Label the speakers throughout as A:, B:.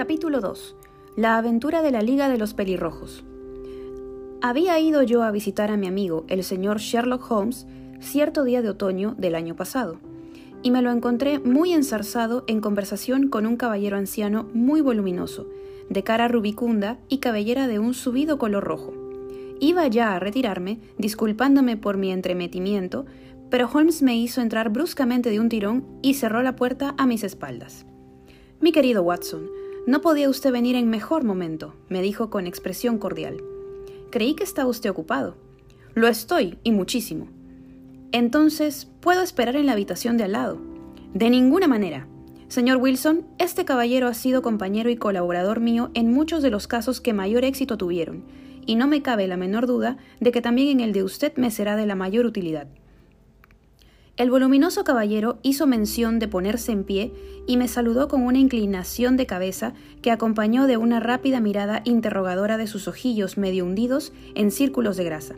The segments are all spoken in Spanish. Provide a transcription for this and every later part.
A: Capítulo 2. La aventura de la Liga de los Pelirrojos. Había ido yo a visitar a mi amigo, el señor Sherlock Holmes, cierto día de otoño del año pasado, y me lo encontré muy ensarzado en conversación con un caballero anciano muy voluminoso, de cara rubicunda y cabellera de un subido color rojo. Iba ya a retirarme, disculpándome por mi entremetimiento, pero Holmes me hizo entrar bruscamente de un tirón y cerró la puerta a mis espaldas. Mi querido Watson, no podía usted venir en mejor momento, me dijo con expresión cordial. Creí que estaba usted ocupado. Lo estoy, y muchísimo. Entonces, ¿puedo esperar en la habitación de al lado? De ninguna manera. Señor Wilson, este caballero ha sido compañero y colaborador mío en muchos de los casos que mayor éxito tuvieron, y no me cabe la menor duda de que también en el de usted me será de la mayor utilidad. El voluminoso caballero hizo mención de ponerse en pie y me saludó con una inclinación de cabeza que acompañó de una rápida mirada interrogadora de sus ojillos medio hundidos en círculos de grasa.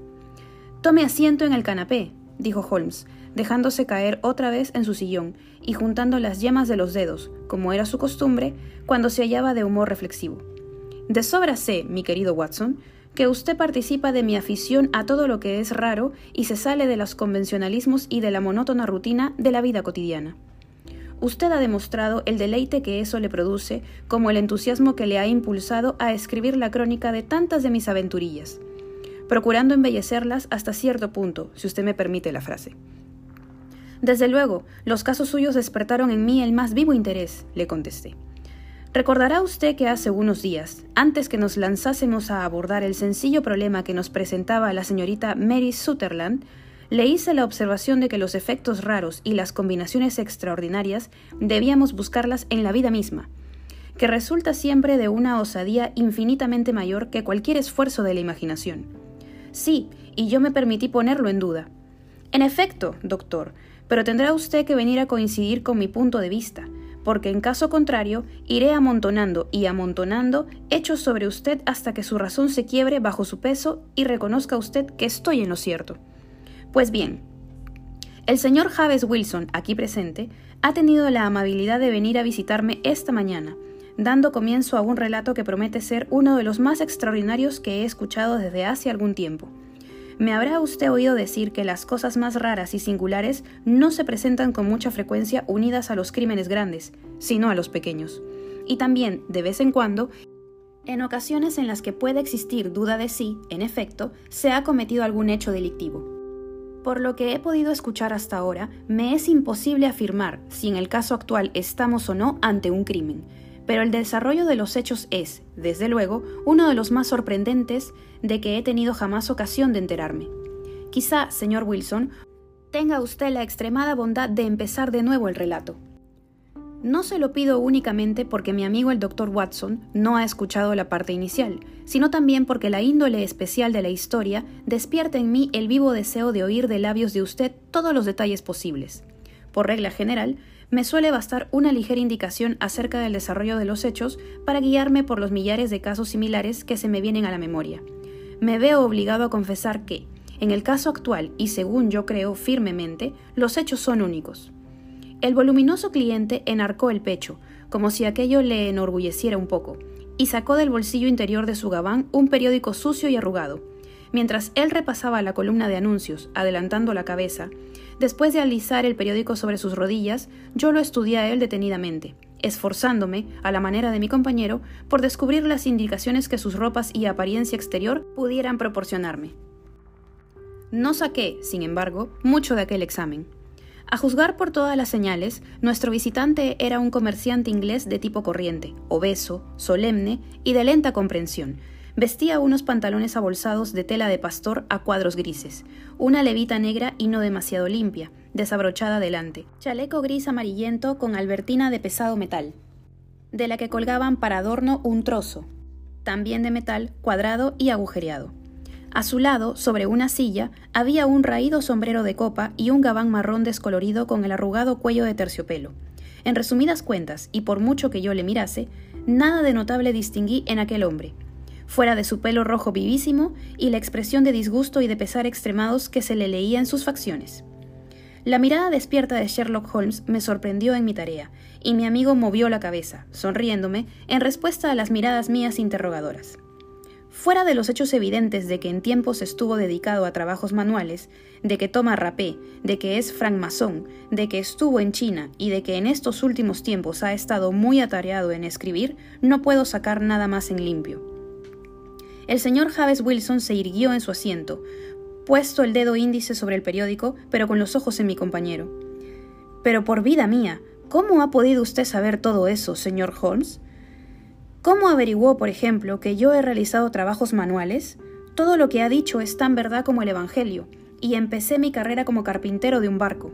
A: Tome asiento en el canapé, dijo Holmes, dejándose caer otra vez en su sillón y juntando las yemas de los dedos, como era su costumbre, cuando se hallaba de humor reflexivo. De sobra sé, mi querido Watson, que usted participa de mi afición a todo lo que es raro y se sale de los convencionalismos y de la monótona rutina de la vida cotidiana. Usted ha demostrado el deleite que eso le produce, como el entusiasmo que le ha impulsado a escribir la crónica de tantas de mis aventurillas, procurando embellecerlas hasta cierto punto, si usted me permite la frase. Desde luego, los casos suyos despertaron en mí el más vivo interés, le contesté. Recordará usted que hace unos días, antes que nos lanzásemos a abordar el sencillo problema que nos presentaba la señorita Mary Sutherland, le hice la observación de que los efectos raros y las combinaciones extraordinarias debíamos buscarlas en la vida misma, que resulta siempre de una osadía infinitamente mayor que cualquier esfuerzo de la imaginación. Sí, y yo me permití ponerlo en duda. En efecto, doctor, pero tendrá usted que venir a coincidir con mi punto de vista, porque en caso contrario iré amontonando y amontonando hechos sobre usted hasta que su razón se quiebre bajo su peso y reconozca usted que estoy en lo cierto. Pues bien, el señor Javes Wilson, aquí presente, ha tenido la amabilidad de venir a visitarme esta mañana, dando comienzo a un relato que promete ser uno de los más extraordinarios que he escuchado desde hace algún tiempo. Me habrá usted oído decir que las cosas más raras y singulares no se presentan con mucha frecuencia unidas a los crímenes grandes, sino a los pequeños. Y también, de vez en cuando, en ocasiones en las que puede existir duda de si, en efecto, se ha cometido algún hecho delictivo. Por lo que he podido escuchar hasta ahora, me es imposible afirmar si en el caso actual estamos o no ante un crimen, pero el desarrollo de los hechos es, desde luego, uno de los más sorprendentes de que he tenido jamás ocasión de enterarme. Quizá, señor Wilson, tenga usted la extremada bondad de empezar de nuevo el relato. No se lo pido únicamente porque mi amigo el doctor Watson no ha escuchado la parte inicial, sino también porque la índole especial de la historia despierta en mí el vivo deseo de oír de labios de usted todos los detalles posibles. Por regla general, me suele bastar una ligera indicación acerca del desarrollo de los hechos para guiarme por los millares de casos similares que se me vienen a la memoria. Me veo obligado a confesar que, en el caso actual y según yo creo firmemente, los hechos son únicos. El voluminoso cliente enarcó el pecho, como si aquello le enorgulleciera un poco, y sacó del bolsillo interior de su gabán un periódico sucio y arrugado. Mientras él repasaba la columna de anuncios, adelantando la cabeza, Después de alisar el periódico sobre sus rodillas, yo lo estudié a él detenidamente, esforzándome, a la manera de mi compañero, por descubrir las indicaciones que sus ropas y apariencia exterior pudieran proporcionarme. No saqué, sin embargo, mucho de aquel examen. A juzgar por todas las señales, nuestro visitante era un comerciante inglés de tipo corriente, obeso, solemne y de lenta comprensión, Vestía unos pantalones abolsados de tela de pastor a cuadros grises, una levita negra y no demasiado limpia, desabrochada delante, chaleco gris amarillento con albertina de pesado metal, de la que colgaban para adorno un trozo, también de metal, cuadrado y agujereado. A su lado, sobre una silla, había un raído sombrero de copa y un gabán marrón descolorido con el arrugado cuello de terciopelo. En resumidas cuentas, y por mucho que yo le mirase, nada de notable distinguí en aquel hombre, fuera de su pelo rojo vivísimo y la expresión de disgusto y de pesar extremados que se le leía en sus facciones. La mirada despierta de Sherlock Holmes me sorprendió en mi tarea, y mi amigo movió la cabeza, sonriéndome, en respuesta a las miradas mías interrogadoras. Fuera de los hechos evidentes de que en tiempos estuvo dedicado a trabajos manuales, de que toma rapé, de que es francmasón, de que estuvo en China y de que en estos últimos tiempos ha estado muy atareado en escribir, no puedo sacar nada más en limpio. El señor Javes Wilson se irguió en su asiento, puesto el dedo índice sobre el periódico, pero con los ojos en mi compañero. Pero por vida mía, ¿cómo ha podido usted saber todo eso, señor Holmes? ¿Cómo averiguó, por ejemplo, que yo he realizado trabajos manuales? Todo lo que ha dicho es tan verdad como el Evangelio, y empecé mi carrera como carpintero de un barco.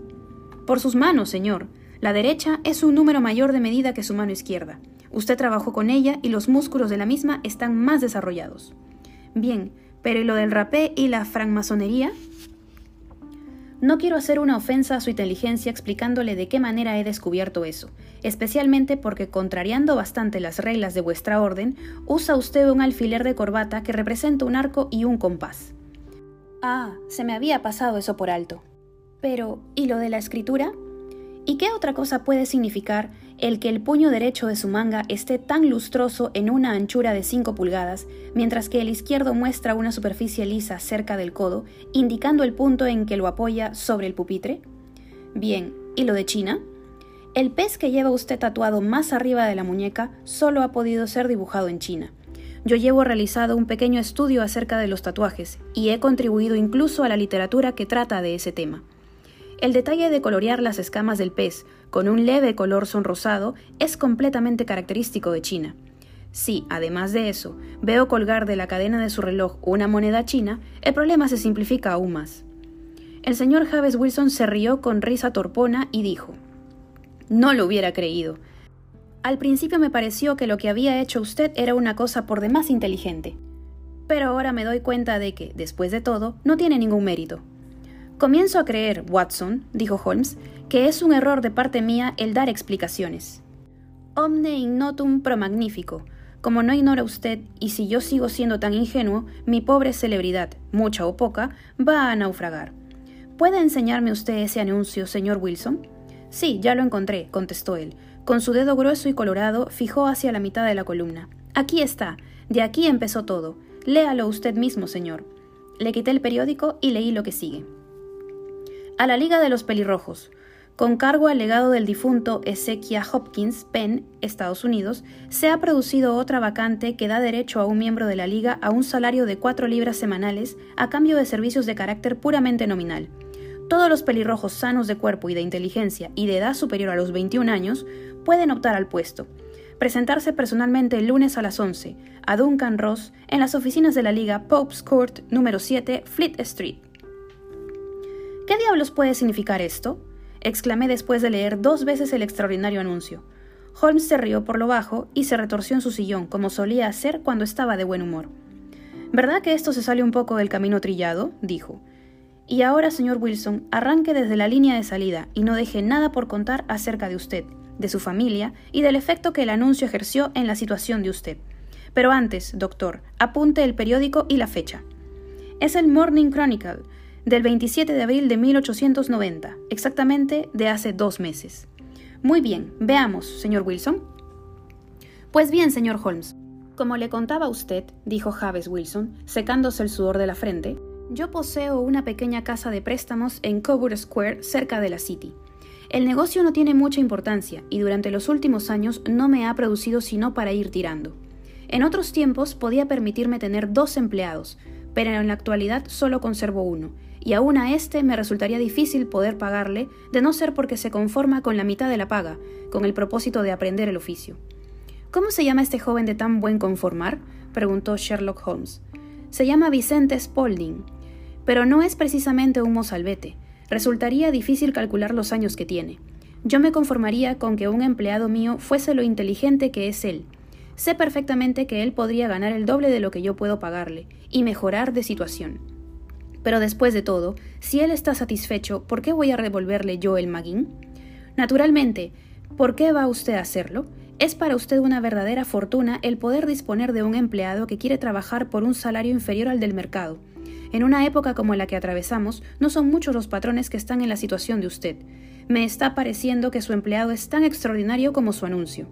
A: Por sus manos, señor. La derecha es un número mayor de medida que su mano izquierda. Usted trabajó con ella y los músculos de la misma están más desarrollados. Bien, pero ¿y lo del rapé y la francmasonería? No quiero hacer una ofensa a su inteligencia explicándole de qué manera he descubierto eso, especialmente porque, contrariando bastante las reglas de vuestra orden, usa usted un alfiler de corbata que representa un arco y un compás. Ah, se me había pasado eso por alto. Pero, ¿y lo de la escritura? ¿Y qué otra cosa puede significar el que el puño derecho de su manga esté tan lustroso en una anchura de 5 pulgadas, mientras que el izquierdo muestra una superficie lisa cerca del codo, indicando el punto en que lo apoya sobre el pupitre? Bien, ¿y lo de China? El pez que lleva usted tatuado más arriba de la muñeca solo ha podido ser dibujado en China. Yo llevo realizado un pequeño estudio acerca de los tatuajes y he contribuido incluso a la literatura que trata de ese tema. El detalle de colorear las escamas del pez con un leve color sonrosado es completamente característico de China. Si, además de eso, veo colgar de la cadena de su reloj una moneda china, el problema se simplifica aún más. El señor Javes Wilson se rió con risa torpona y dijo, No lo hubiera creído. Al principio me pareció que lo que había hecho usted era una cosa por demás inteligente, pero ahora me doy cuenta de que, después de todo, no tiene ningún mérito. Comienzo a creer, Watson, dijo Holmes, que es un error de parte mía el dar explicaciones. Omne ignotum pro magnifico. Como no ignora usted, y si yo sigo siendo tan ingenuo, mi pobre celebridad, mucha o poca, va a naufragar. ¿Puede enseñarme usted ese anuncio, señor Wilson? Sí, ya lo encontré, contestó él. Con su dedo grueso y colorado fijó hacia la mitad de la columna. Aquí está. De aquí empezó todo. Léalo usted mismo, señor. Le quité el periódico y leí lo que sigue a la Liga de los Pelirrojos. Con cargo al legado del difunto Ezequiel Hopkins, Penn, Estados Unidos, se ha producido otra vacante que da derecho a un miembro de la Liga a un salario de 4 libras semanales a cambio de servicios de carácter puramente nominal. Todos los pelirrojos sanos de cuerpo y de inteligencia y de edad superior a los 21 años pueden optar al puesto. Presentarse personalmente el lunes a las 11 a Duncan Ross en las oficinas de la Liga Pope's Court número 7, Fleet Street. ¿Qué diablos puede significar esto? exclamé después de leer dos veces el extraordinario anuncio. Holmes se rió por lo bajo y se retorció en su sillón, como solía hacer cuando estaba de buen humor. ¿Verdad que esto se sale un poco del camino trillado? dijo. Y ahora, señor Wilson, arranque desde la línea de salida y no deje nada por contar acerca de usted, de su familia y del efecto que el anuncio ejerció en la situación de usted. Pero antes, doctor, apunte el periódico y la fecha. Es el Morning Chronicle, del 27 de abril de 1890, exactamente de hace dos meses. Muy bien, veamos, señor Wilson. Pues bien, señor Holmes, como le contaba a usted, dijo Javes Wilson, secándose el sudor de la frente, yo poseo una pequeña casa de préstamos en Coburg Square, cerca de la City. El negocio no tiene mucha importancia y durante los últimos años no me ha producido sino para ir tirando. En otros tiempos podía permitirme tener dos empleados, pero en la actualidad solo conservo uno, y aún a este me resultaría difícil poder pagarle, de no ser porque se conforma con la mitad de la paga, con el propósito de aprender el oficio. ¿Cómo se llama este joven de tan buen conformar? preguntó Sherlock Holmes. Se llama Vicente Spaulding, pero no es precisamente un mozalbete. Resultaría difícil calcular los años que tiene. Yo me conformaría con que un empleado mío fuese lo inteligente que es él. Sé perfectamente que él podría ganar el doble de lo que yo puedo pagarle, y mejorar de situación. Pero después de todo, si él está satisfecho, ¿por qué voy a devolverle yo el maguín? Naturalmente, ¿por qué va usted a hacerlo? Es para usted una verdadera fortuna el poder disponer de un empleado que quiere trabajar por un salario inferior al del mercado. En una época como la que atravesamos, no son muchos los patrones que están en la situación de usted. Me está pareciendo que su empleado es tan extraordinario como su anuncio.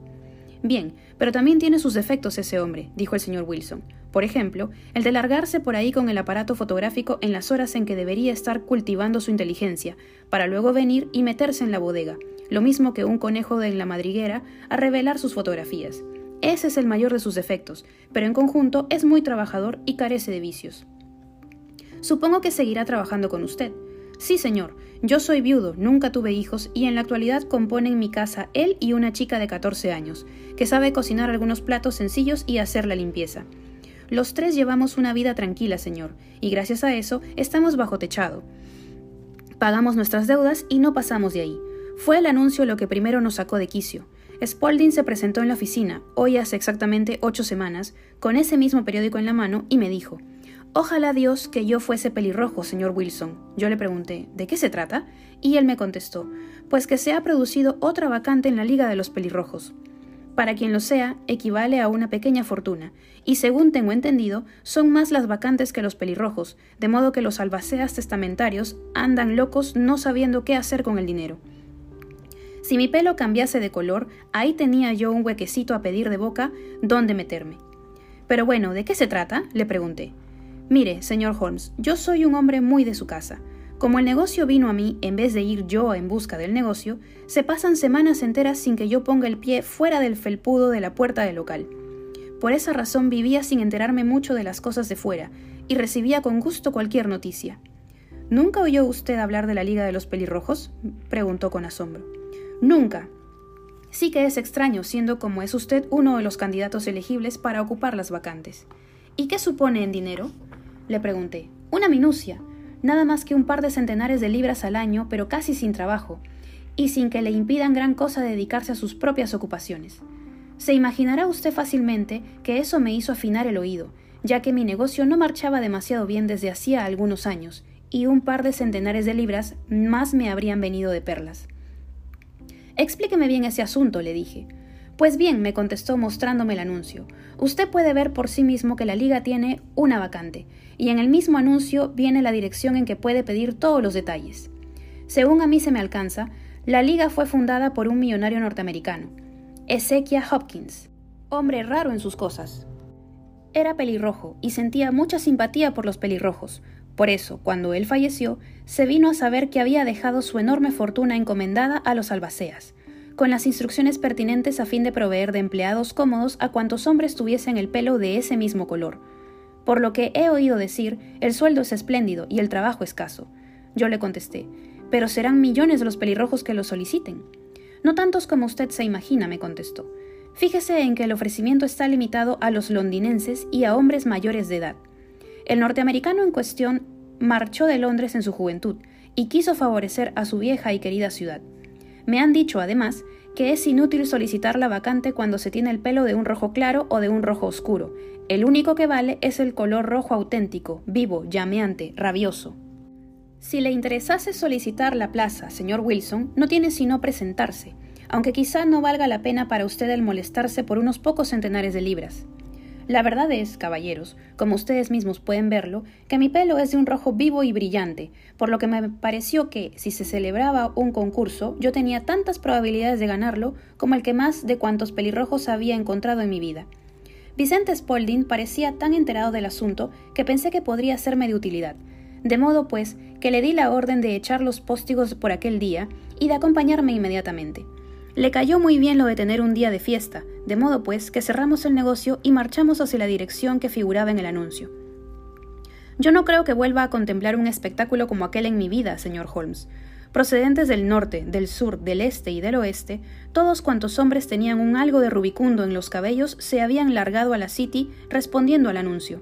A: Bien, pero también tiene sus defectos ese hombre, dijo el señor Wilson. Por ejemplo, el de largarse por ahí con el aparato fotográfico en las horas en que debería estar cultivando su inteligencia, para luego venir y meterse en la bodega, lo mismo que un conejo de la madriguera, a revelar sus fotografías. Ese es el mayor de sus defectos, pero en conjunto es muy trabajador y carece de vicios. Supongo que seguirá trabajando con usted. Sí, señor. Yo soy viudo, nunca tuve hijos y en la actualidad compone en mi casa él y una chica de 14 años, que sabe cocinar algunos platos sencillos y hacer la limpieza. Los tres llevamos una vida tranquila, señor, y gracias a eso estamos bajo techado. Pagamos nuestras deudas y no pasamos de ahí. Fue el anuncio lo que primero nos sacó de quicio. Spalding se presentó en la oficina, hoy hace exactamente ocho semanas, con ese mismo periódico en la mano, y me dijo Ojalá Dios que yo fuese pelirrojo, señor Wilson. Yo le pregunté ¿De qué se trata? Y él me contestó Pues que se ha producido otra vacante en la Liga de los Pelirrojos. Para quien lo sea, equivale a una pequeña fortuna, y según tengo entendido, son más las vacantes que los pelirrojos, de modo que los albaceas testamentarios andan locos no sabiendo qué hacer con el dinero. Si mi pelo cambiase de color, ahí tenía yo un huequecito a pedir de boca donde meterme. Pero bueno, ¿de qué se trata? le pregunté. Mire, señor Holmes, yo soy un hombre muy de su casa. Como el negocio vino a mí en vez de ir yo en busca del negocio, se pasan semanas enteras sin que yo ponga el pie fuera del felpudo de la puerta del local. Por esa razón vivía sin enterarme mucho de las cosas de fuera, y recibía con gusto cualquier noticia. ¿Nunca oyó usted hablar de la Liga de los Pelirrojos? preguntó con asombro. Nunca. Sí que es extraño, siendo como es usted uno de los candidatos elegibles para ocupar las vacantes. ¿Y qué supone en dinero? Le pregunté. Una minucia nada más que un par de centenares de libras al año, pero casi sin trabajo, y sin que le impidan gran cosa dedicarse a sus propias ocupaciones. Se imaginará usted fácilmente que eso me hizo afinar el oído, ya que mi negocio no marchaba demasiado bien desde hacía algunos años, y un par de centenares de libras más me habrían venido de perlas. Explíqueme bien ese asunto, le dije. Pues bien, me contestó mostrándome el anuncio. Usted puede ver por sí mismo que la liga tiene una vacante, y en el mismo anuncio viene la dirección en que puede pedir todos los detalles. Según a mí se me alcanza, la liga fue fundada por un millonario norteamericano, Ezekiel Hopkins, hombre raro en sus cosas. Era pelirrojo y sentía mucha simpatía por los pelirrojos. Por eso, cuando él falleció, se vino a saber que había dejado su enorme fortuna encomendada a los albaceas con las instrucciones pertinentes a fin de proveer de empleados cómodos a cuantos hombres tuviesen el pelo de ese mismo color. Por lo que he oído decir, el sueldo es espléndido y el trabajo escaso. Yo le contesté, pero serán millones los pelirrojos que lo soliciten. No tantos como usted se imagina, me contestó. Fíjese en que el ofrecimiento está limitado a los londinenses y a hombres mayores de edad. El norteamericano en cuestión marchó de Londres en su juventud y quiso favorecer a su vieja y querida ciudad. Me han dicho, además, que es inútil solicitar la vacante cuando se tiene el pelo de un rojo claro o de un rojo oscuro. El único que vale es el color rojo auténtico, vivo, llameante, rabioso. Si le interesase solicitar la plaza, señor Wilson, no tiene sino presentarse, aunque quizá no valga la pena para usted el molestarse por unos pocos centenares de libras. La verdad es, caballeros, como ustedes mismos pueden verlo, que mi pelo es de un rojo vivo y brillante, por lo que me pareció que, si se celebraba un concurso, yo tenía tantas probabilidades de ganarlo como el que más de cuantos pelirrojos había encontrado en mi vida. Vicente Spaulding parecía tan enterado del asunto que pensé que podría serme de utilidad, de modo pues que le di la orden de echar los póstigos por aquel día y de acompañarme inmediatamente. Le cayó muy bien lo de tener un día de fiesta, de modo pues que cerramos el negocio y marchamos hacia la dirección que figuraba en el anuncio. Yo no creo que vuelva a contemplar un espectáculo como aquel en mi vida, señor Holmes. Procedentes del norte, del sur, del este y del oeste, todos cuantos hombres tenían un algo de rubicundo en los cabellos se habían largado a la City respondiendo al anuncio.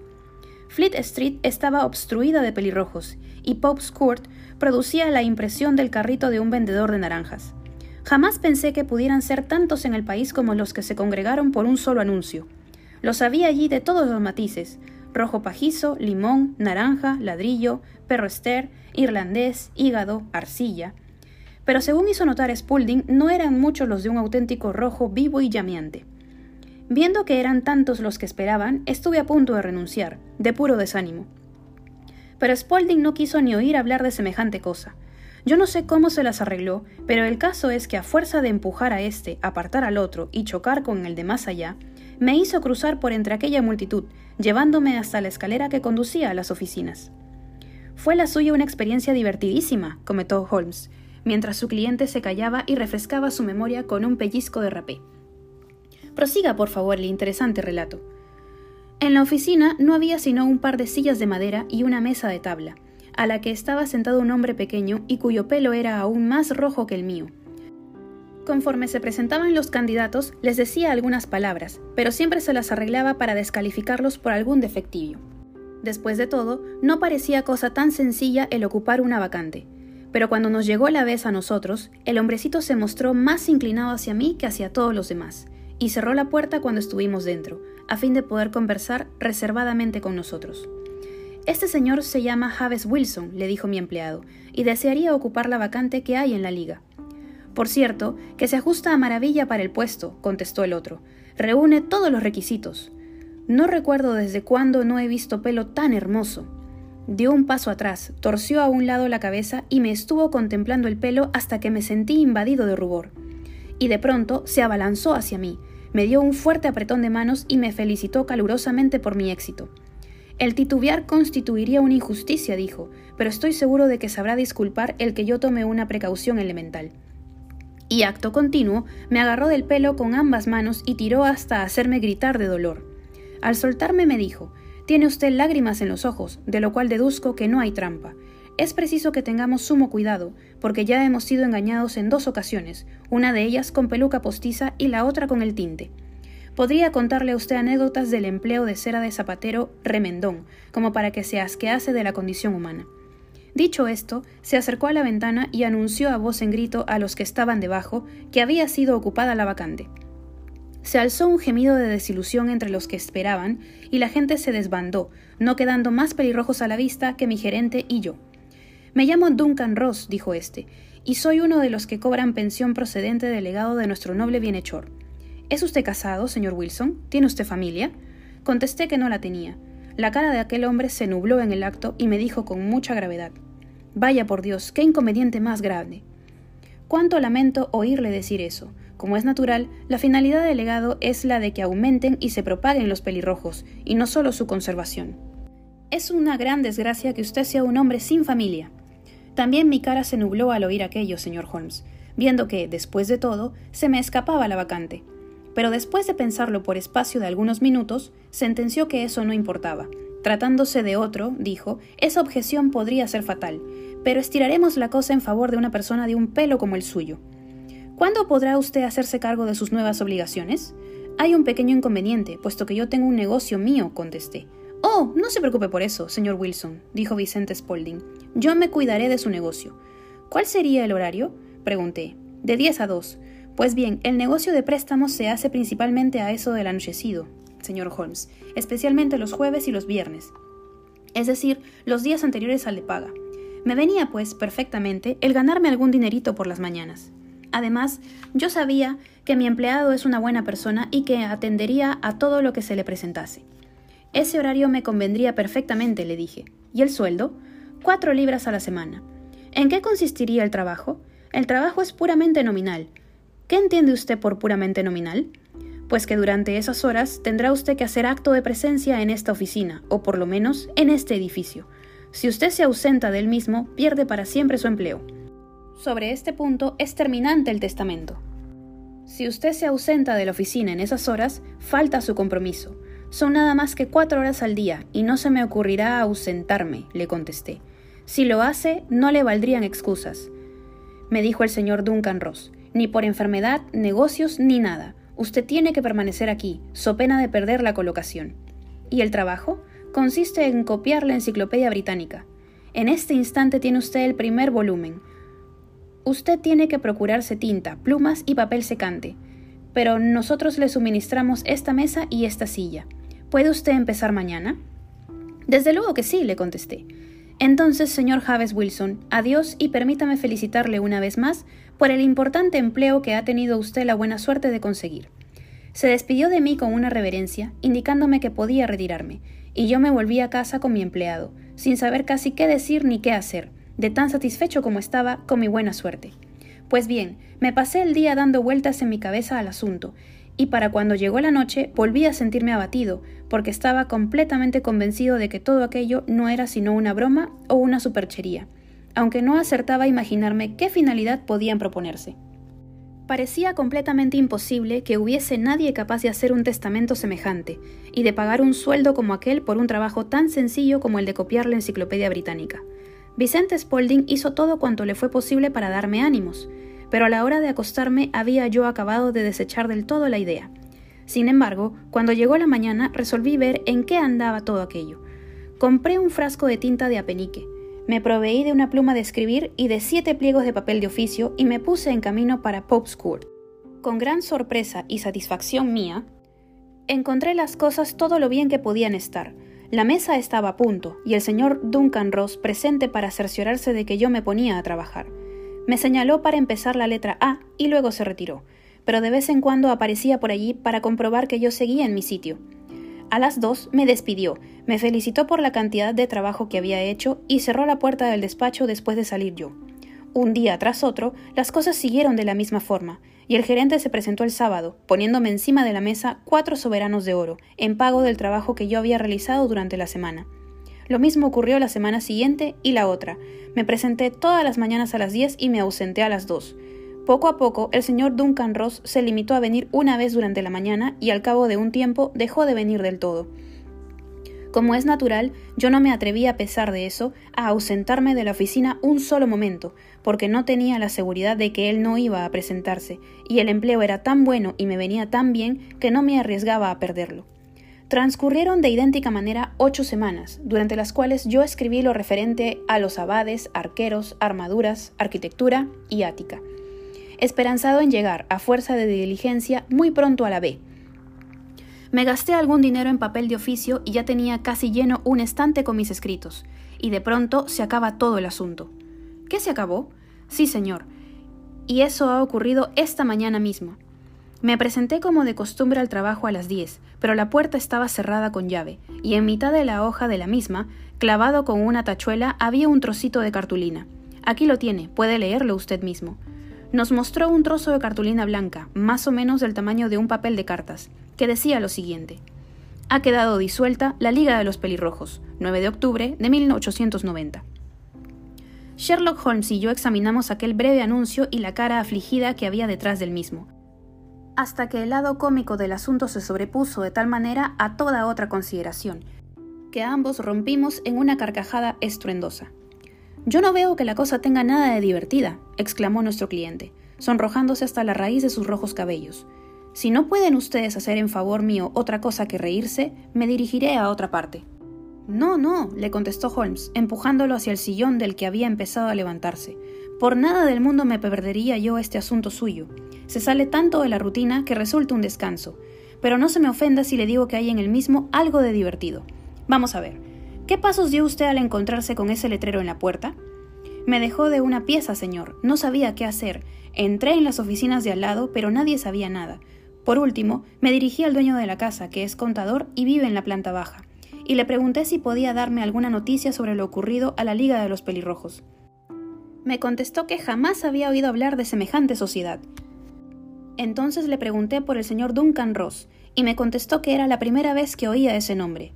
A: Fleet Street estaba obstruida de pelirrojos, y Pope's Court producía la impresión del carrito de un vendedor de naranjas. Jamás pensé que pudieran ser tantos en el país como los que se congregaron por un solo anuncio. Los había allí de todos los matices, rojo pajizo, limón, naranja, ladrillo, perro ester, irlandés, hígado, arcilla. Pero según hizo notar Spaulding, no eran muchos los de un auténtico rojo vivo y llameante. Viendo que eran tantos los que esperaban, estuve a punto de renunciar, de puro desánimo. pero Spaulding no quiso ni oír hablar de semejante cosa. Yo no sé cómo se las arregló, pero el caso es que a fuerza de empujar a este, apartar al otro y chocar con el de más allá, me hizo cruzar por entre aquella multitud, llevándome hasta la escalera que conducía a las oficinas. Fue la suya una experiencia divertidísima, comentó Holmes, mientras su cliente se callaba y refrescaba su memoria con un pellizco de rapé. Prosiga, por favor, el interesante relato. En la oficina no había sino un par de sillas de madera y una mesa de tabla, a la que estaba sentado un hombre pequeño y cuyo pelo era aún más rojo que el mío. Conforme se presentaban los candidatos, les decía algunas palabras, pero siempre se las arreglaba para descalificarlos por algún defectillo. Después de todo, no parecía cosa tan sencilla el ocupar una vacante. Pero cuando nos llegó la vez a nosotros, el hombrecito se mostró más inclinado hacia mí que hacia todos los demás, y cerró la puerta cuando estuvimos dentro, a fin de poder conversar reservadamente con nosotros. Este señor se llama Javes Wilson, le dijo mi empleado, y desearía ocupar la vacante que hay en la liga. Por cierto, que se ajusta a maravilla para el puesto, contestó el otro. Reúne todos los requisitos. No recuerdo desde cuándo no he visto pelo tan hermoso. Dio un paso atrás, torció a un lado la cabeza y me estuvo contemplando el pelo hasta que me sentí invadido de rubor. Y de pronto se abalanzó hacia mí, me dio un fuerte apretón de manos y me felicitó calurosamente por mi éxito. El titubear constituiría una injusticia, dijo, pero estoy seguro de que sabrá disculpar el que yo tome una precaución elemental. Y acto continuo, me agarró del pelo con ambas manos y tiró hasta hacerme gritar de dolor. Al soltarme me dijo, Tiene usted lágrimas en los ojos, de lo cual deduzco que no hay trampa. Es preciso que tengamos sumo cuidado, porque ya hemos sido engañados en dos ocasiones, una de ellas con peluca postiza y la otra con el tinte. Podría contarle a usted anécdotas del empleo de cera de zapatero remendón, como para que se asquease de la condición humana. Dicho esto, se acercó a la ventana y anunció a voz en grito a los que estaban debajo que había sido ocupada la vacante. Se alzó un gemido de desilusión entre los que esperaban y la gente se desbandó, no quedando más pelirrojos a la vista que mi gerente y yo. Me llamo Duncan Ross, dijo este, y soy uno de los que cobran pensión procedente del legado de nuestro noble bienhechor. ¿Es usted casado, señor Wilson? ¿Tiene usted familia? Contesté que no la tenía. La cara de aquel hombre se nubló en el acto y me dijo con mucha gravedad Vaya por Dios, qué inconveniente más grave. Cuánto lamento oírle decir eso. Como es natural, la finalidad del legado es la de que aumenten y se propaguen los pelirrojos, y no solo su conservación. Es una gran desgracia que usted sea un hombre sin familia. También mi cara se nubló al oír aquello, señor Holmes, viendo que, después de todo, se me escapaba la vacante pero después de pensarlo por espacio de algunos minutos, sentenció que eso no importaba. Tratándose de otro, dijo, esa objeción podría ser fatal, pero estiraremos la cosa en favor de una persona de un pelo como el suyo. ¿Cuándo podrá usted hacerse cargo de sus nuevas obligaciones? Hay un pequeño inconveniente, puesto que yo tengo un negocio mío, contesté. Oh, no se preocupe por eso, señor Wilson, dijo Vicente Spaulding. Yo me cuidaré de su negocio. ¿Cuál sería el horario? pregunté. De diez a dos. Pues bien, el negocio de préstamos se hace principalmente a eso del anochecido, señor Holmes, especialmente los jueves y los viernes, es decir, los días anteriores al de paga. Me venía, pues, perfectamente el ganarme algún dinerito por las mañanas. Además, yo sabía que mi empleado es una buena persona y que atendería a todo lo que se le presentase. Ese horario me convendría perfectamente, le dije. ¿Y el sueldo? Cuatro libras a la semana. ¿En qué consistiría el trabajo? El trabajo es puramente nominal, ¿Qué entiende usted por puramente nominal? Pues que durante esas horas tendrá usted que hacer acto de presencia en esta oficina, o por lo menos en este edificio. Si usted se ausenta del mismo, pierde para siempre su empleo. Sobre este punto es terminante el testamento. Si usted se ausenta de la oficina en esas horas, falta su compromiso. Son nada más que cuatro horas al día, y no se me ocurrirá ausentarme, le contesté. Si lo hace, no le valdrían excusas. Me dijo el señor Duncan Ross ni por enfermedad, negocios, ni nada. Usted tiene que permanecer aquí, so pena de perder la colocación. ¿Y el trabajo? Consiste en copiar la enciclopedia británica. En este instante tiene usted el primer volumen. Usted tiene que procurarse tinta, plumas y papel secante. Pero nosotros le suministramos esta mesa y esta silla. ¿Puede usted empezar mañana? Desde luego que sí, le contesté. Entonces, señor Javes Wilson, adiós y permítame felicitarle una vez más por el importante empleo que ha tenido usted la buena suerte de conseguir. Se despidió de mí con una reverencia, indicándome que podía retirarme, y yo me volví a casa con mi empleado, sin saber casi qué decir ni qué hacer, de tan satisfecho como estaba con mi buena suerte. Pues bien, me pasé el día dando vueltas en mi cabeza al asunto, y para cuando llegó la noche volví a sentirme abatido, porque estaba completamente convencido de que todo aquello no era sino una broma o una superchería, aunque no acertaba a imaginarme qué finalidad podían proponerse. Parecía completamente imposible que hubiese nadie capaz de hacer un testamento semejante y de pagar un sueldo como aquel por un trabajo tan sencillo como el de copiar la enciclopedia británica. Vicente Spalding hizo todo cuanto le fue posible para darme ánimos, pero a la hora de acostarme había yo acabado de desechar del todo la idea. Sin embargo, cuando llegó la mañana resolví ver en qué andaba todo aquello. Compré un frasco de tinta de apenique, me proveí de una pluma de escribir y de siete pliegos de papel de oficio y me puse en camino para Pope's Court. Con gran sorpresa y satisfacción mía, encontré las cosas todo lo bien que podían estar. La mesa estaba a punto y el señor Duncan Ross presente para cerciorarse de que yo me ponía a trabajar. Me señaló para empezar la letra A y luego se retiró, pero de vez en cuando aparecía por allí para comprobar que yo seguía en mi sitio. A las dos me despidió, me felicitó por la cantidad de trabajo que había hecho y cerró la puerta del despacho después de salir yo. Un día tras otro, las cosas siguieron de la misma forma, y el gerente se presentó el sábado, poniéndome encima de la mesa cuatro soberanos de oro, en pago del trabajo que yo había realizado durante la semana. Lo mismo ocurrió la semana siguiente y la otra. Me presenté todas las mañanas a las diez y me ausenté a las dos. Poco a poco, el señor Duncan Ross se limitó a venir una vez durante la mañana y al cabo de un tiempo dejó de venir del todo. Como es natural, yo no me atreví a pesar de eso a ausentarme de la oficina un solo momento, porque no tenía la seguridad de que él no iba a presentarse, y el empleo era tan bueno y me venía tan bien que no me arriesgaba a perderlo. Transcurrieron de idéntica manera ocho semanas, durante las cuales yo escribí lo referente a los abades, arqueros, armaduras, arquitectura y ática esperanzado en llegar, a fuerza de diligencia, muy pronto a la B. Me gasté algún dinero en papel de oficio y ya tenía casi lleno un estante con mis escritos, y de pronto se acaba todo el asunto. ¿Qué se acabó? Sí, señor. Y eso ha ocurrido esta mañana mismo. Me presenté como de costumbre al trabajo a las diez, pero la puerta estaba cerrada con llave, y en mitad de la hoja de la misma, clavado con una tachuela, había un trocito de cartulina. Aquí lo tiene, puede leerlo usted mismo nos mostró un trozo de cartulina blanca, más o menos del tamaño de un papel de cartas, que decía lo siguiente. Ha quedado disuelta la Liga de los Pelirrojos, 9 de octubre de 1890. Sherlock Holmes y yo examinamos aquel breve anuncio y la cara afligida que había detrás del mismo, hasta que el lado cómico del asunto se sobrepuso de tal manera a toda otra consideración, que ambos rompimos en una carcajada estruendosa. Yo no veo que la cosa tenga nada de divertida, exclamó nuestro cliente, sonrojándose hasta la raíz de sus rojos cabellos. Si no pueden ustedes hacer en favor mío otra cosa que reírse, me dirigiré a otra parte. No, no, le contestó Holmes, empujándolo hacia el sillón del que había empezado a levantarse. Por nada del mundo me perdería yo este asunto suyo. Se sale tanto de la rutina que resulta un descanso. Pero no se me ofenda si le digo que hay en el mismo algo de divertido. Vamos a ver. ¿Qué pasos dio usted al encontrarse con ese letrero en la puerta? Me dejó de una pieza, señor. No sabía qué hacer. Entré en las oficinas de al lado, pero nadie sabía nada. Por último, me dirigí al dueño de la casa, que es contador y vive en la planta baja, y le pregunté si podía darme alguna noticia sobre lo ocurrido a la Liga de los Pelirrojos. Me contestó que jamás había oído hablar de semejante sociedad. Entonces le pregunté por el señor Duncan Ross, y me contestó que era la primera vez que oía ese nombre.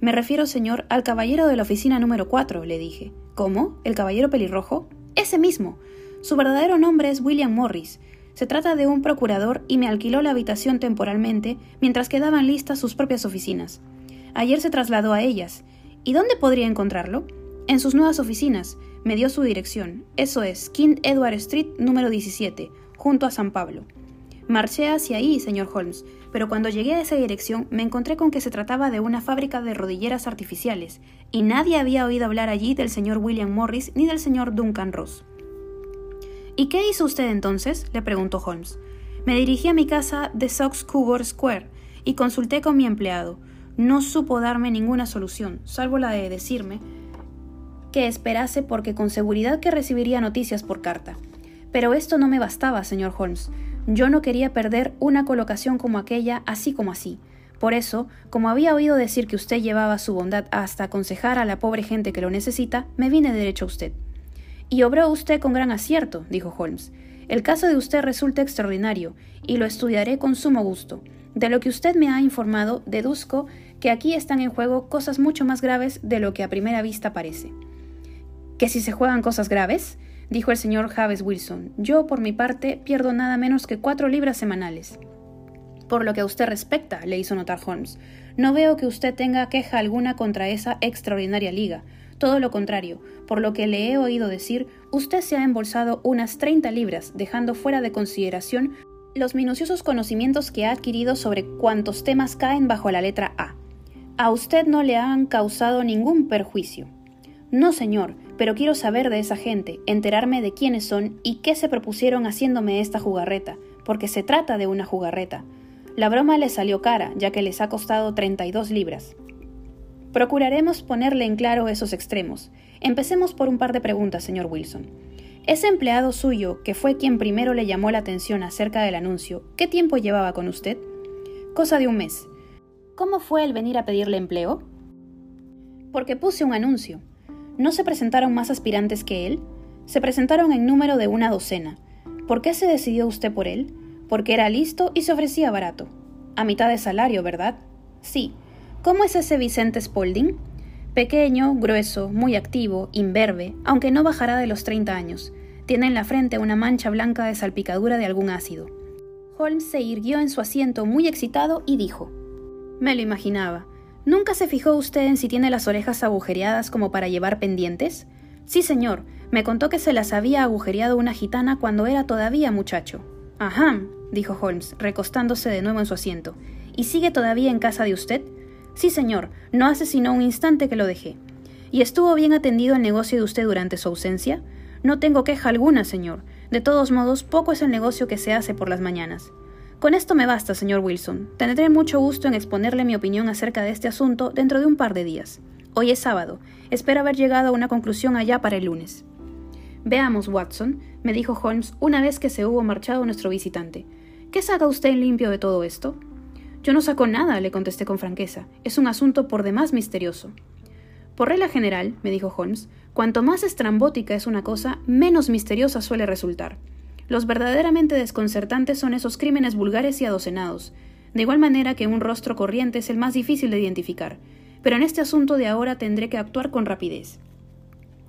A: Me refiero, señor, al caballero de la oficina número 4, le dije. ¿Cómo? ¿El caballero pelirrojo? Ese mismo. Su verdadero nombre es William Morris. Se trata de un procurador y me alquiló la habitación temporalmente mientras quedaban listas sus propias oficinas. Ayer se trasladó a ellas. ¿Y dónde podría encontrarlo? En sus nuevas oficinas. Me dio su dirección. Eso es, King Edward Street número 17, junto a San Pablo. Marché hacia ahí, señor Holmes, pero cuando llegué a esa dirección me encontré con que se trataba de una fábrica de rodilleras artificiales, y nadie había oído hablar allí del señor William Morris ni del señor Duncan Ross. ¿Y qué hizo usted entonces? le preguntó Holmes. Me dirigí a mi casa de Sox Cougar Square y consulté con mi empleado. No supo darme ninguna solución, salvo la de decirme que esperase porque con seguridad que recibiría noticias por carta. Pero esto no me bastaba, señor Holmes. Yo no quería perder una colocación como aquella así como así. Por eso, como había oído decir que usted llevaba su bondad hasta aconsejar a la pobre gente que lo necesita, me vine derecho a usted. Y obró usted con gran acierto, dijo Holmes. El caso de usted resulta extraordinario, y lo estudiaré con sumo gusto. De lo que usted me ha informado, deduzco que aquí están en juego cosas mucho más graves de lo que a primera vista parece. ¿Que si se juegan cosas graves? dijo el señor Javes Wilson. Yo, por mi parte, pierdo nada menos que cuatro libras semanales. Por lo que a usted respecta, le hizo notar Holmes, no veo que usted tenga queja alguna contra esa extraordinaria liga. Todo lo contrario, por lo que le he oído decir, usted se ha embolsado unas 30 libras, dejando fuera de consideración los minuciosos conocimientos que ha adquirido sobre cuántos temas caen bajo la letra A. A usted no le han causado ningún perjuicio. No, señor, pero quiero saber de esa gente, enterarme de quiénes son y qué se propusieron haciéndome esta jugarreta, porque se trata de una jugarreta. La broma le salió cara, ya que les ha costado 32 libras. Procuraremos ponerle en claro esos extremos. Empecemos por un par de preguntas, señor Wilson. Ese empleado suyo, que fue quien primero le llamó la atención acerca del anuncio, ¿qué tiempo llevaba con usted? Cosa de un mes. ¿Cómo fue el venir a pedirle empleo? Porque puse un anuncio. ¿No se presentaron más aspirantes que él? Se presentaron en número de una docena. ¿Por qué se decidió usted por él? Porque era listo y se ofrecía barato. A mitad de salario, ¿verdad? Sí. ¿Cómo es ese Vicente Spaulding? Pequeño, grueso, muy activo, imberbe, aunque no bajará de los 30 años. Tiene en la frente una mancha blanca de salpicadura de algún ácido. Holmes se irguió en su asiento muy excitado y dijo: Me lo imaginaba. ¿Nunca se fijó usted en si tiene las orejas agujereadas como para llevar pendientes? Sí, señor. Me contó que se las había agujereado una gitana cuando era todavía muchacho. Ajá, dijo Holmes, recostándose de nuevo en su asiento. ¿Y sigue todavía en casa de usted? Sí, señor. No hace sino un instante que lo dejé. ¿Y estuvo bien atendido el negocio de usted durante su ausencia? No tengo queja alguna, señor. De todos modos, poco es el negocio que se hace por las mañanas. Con esto me basta, señor Wilson. Tendré mucho gusto en exponerle mi opinión acerca de este asunto dentro de un par de días. Hoy es sábado. Espero haber llegado a una conclusión allá para el lunes. Veamos, Watson, me dijo Holmes una vez que se hubo marchado nuestro visitante. ¿Qué saca usted en limpio de todo esto? Yo no saco nada, le contesté con franqueza. Es un asunto por demás misterioso. Por regla general, me dijo Holmes, cuanto más estrambótica es una cosa, menos misteriosa suele resultar. Los verdaderamente desconcertantes son esos crímenes vulgares y adocenados, de igual manera que un rostro corriente es el más difícil de identificar, pero en este asunto de ahora tendré que actuar con rapidez.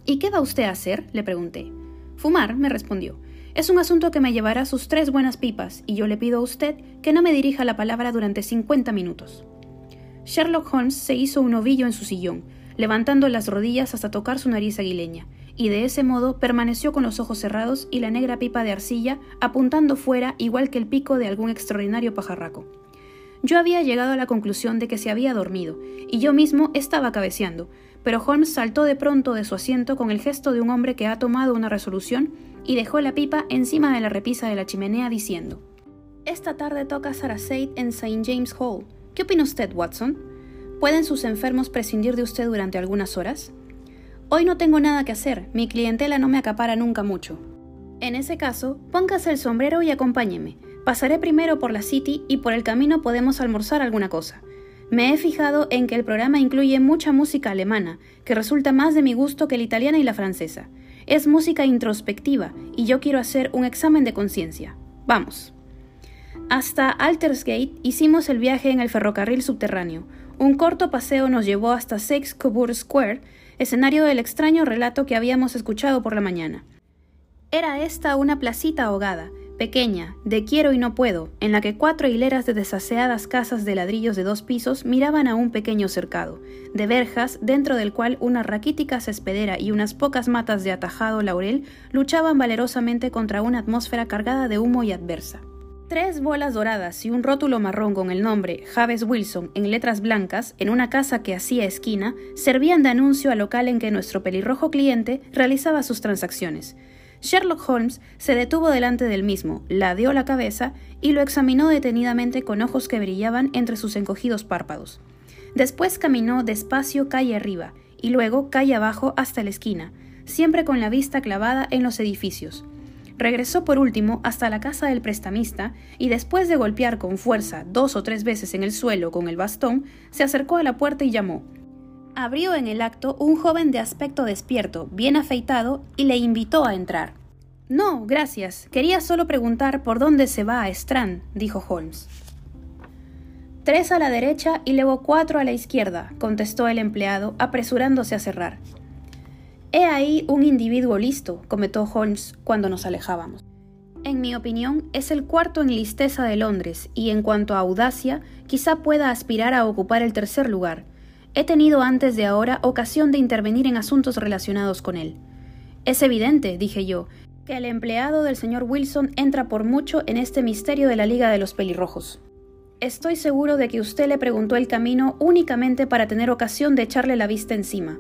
A: ¿Y qué va usted a hacer? le pregunté. Fumar, me respondió. Es un asunto que me llevará sus tres buenas pipas, y yo le pido a usted que no me dirija la palabra durante cincuenta minutos. Sherlock Holmes se hizo un ovillo en su sillón, levantando las rodillas hasta tocar su nariz aguileña, y de ese modo permaneció con los ojos cerrados y la negra pipa de arcilla apuntando fuera igual que el pico de algún extraordinario pajarraco. Yo había llegado a la conclusión de que se había dormido, y yo mismo estaba cabeceando, pero Holmes saltó de pronto de su asiento con el gesto de un hombre que ha tomado una resolución y dejó la pipa encima de la repisa de la chimenea diciendo Esta tarde toca Sarasate en St. James Hall. ¿Qué opina usted, Watson? ¿Pueden sus enfermos prescindir de usted durante algunas horas? Hoy no tengo nada que hacer, mi clientela no me acapara nunca mucho. En ese caso, póngase el sombrero y acompáñeme. Pasaré primero por la City y por el camino podemos almorzar alguna cosa. Me he fijado en que el programa incluye mucha música alemana, que resulta más de mi gusto que la italiana y la francesa. Es música introspectiva y yo quiero hacer un examen de conciencia. Vamos. Hasta Altersgate hicimos el viaje en el ferrocarril subterráneo. Un corto paseo nos llevó hasta Seix Coburg Square, escenario del extraño relato que habíamos escuchado por la mañana. Era esta una placita ahogada, pequeña, de quiero y no puedo, en la que cuatro hileras de desaseadas casas de ladrillos de dos pisos miraban a un pequeño cercado, de verjas, dentro del cual una raquítica cespedera y unas pocas matas de atajado laurel luchaban valerosamente contra una atmósfera cargada de humo y adversa. Tres bolas doradas y un rótulo marrón con el nombre Javes Wilson en letras blancas en una casa que hacía esquina servían de anuncio al local en que nuestro pelirrojo cliente realizaba sus transacciones. Sherlock Holmes se detuvo delante del mismo, ladeó la cabeza y lo examinó detenidamente con ojos que brillaban entre sus encogidos párpados. Después caminó despacio calle arriba y luego calle abajo hasta la esquina, siempre con la vista clavada en los edificios. Regresó por último hasta la casa del prestamista y después de golpear con fuerza dos o tres veces en el suelo con el bastón, se acercó a la puerta y llamó. Abrió en el acto un joven de aspecto despierto, bien afeitado, y le invitó a entrar. No, gracias. Quería solo preguntar por dónde se va a Strand, dijo Holmes. Tres a la derecha y luego cuatro a la izquierda, contestó el empleado, apresurándose a cerrar. He ahí un individuo listo, comentó Holmes cuando nos alejábamos. En mi opinión, es el cuarto en listeza de Londres y en cuanto a audacia, quizá pueda aspirar a ocupar el tercer lugar. He tenido antes de ahora ocasión de intervenir en asuntos relacionados con él. Es evidente, dije yo, que el empleado del señor Wilson entra por mucho en este misterio de la Liga de los Pelirrojos. Estoy seguro de que usted le preguntó el camino únicamente para tener ocasión de echarle la vista encima.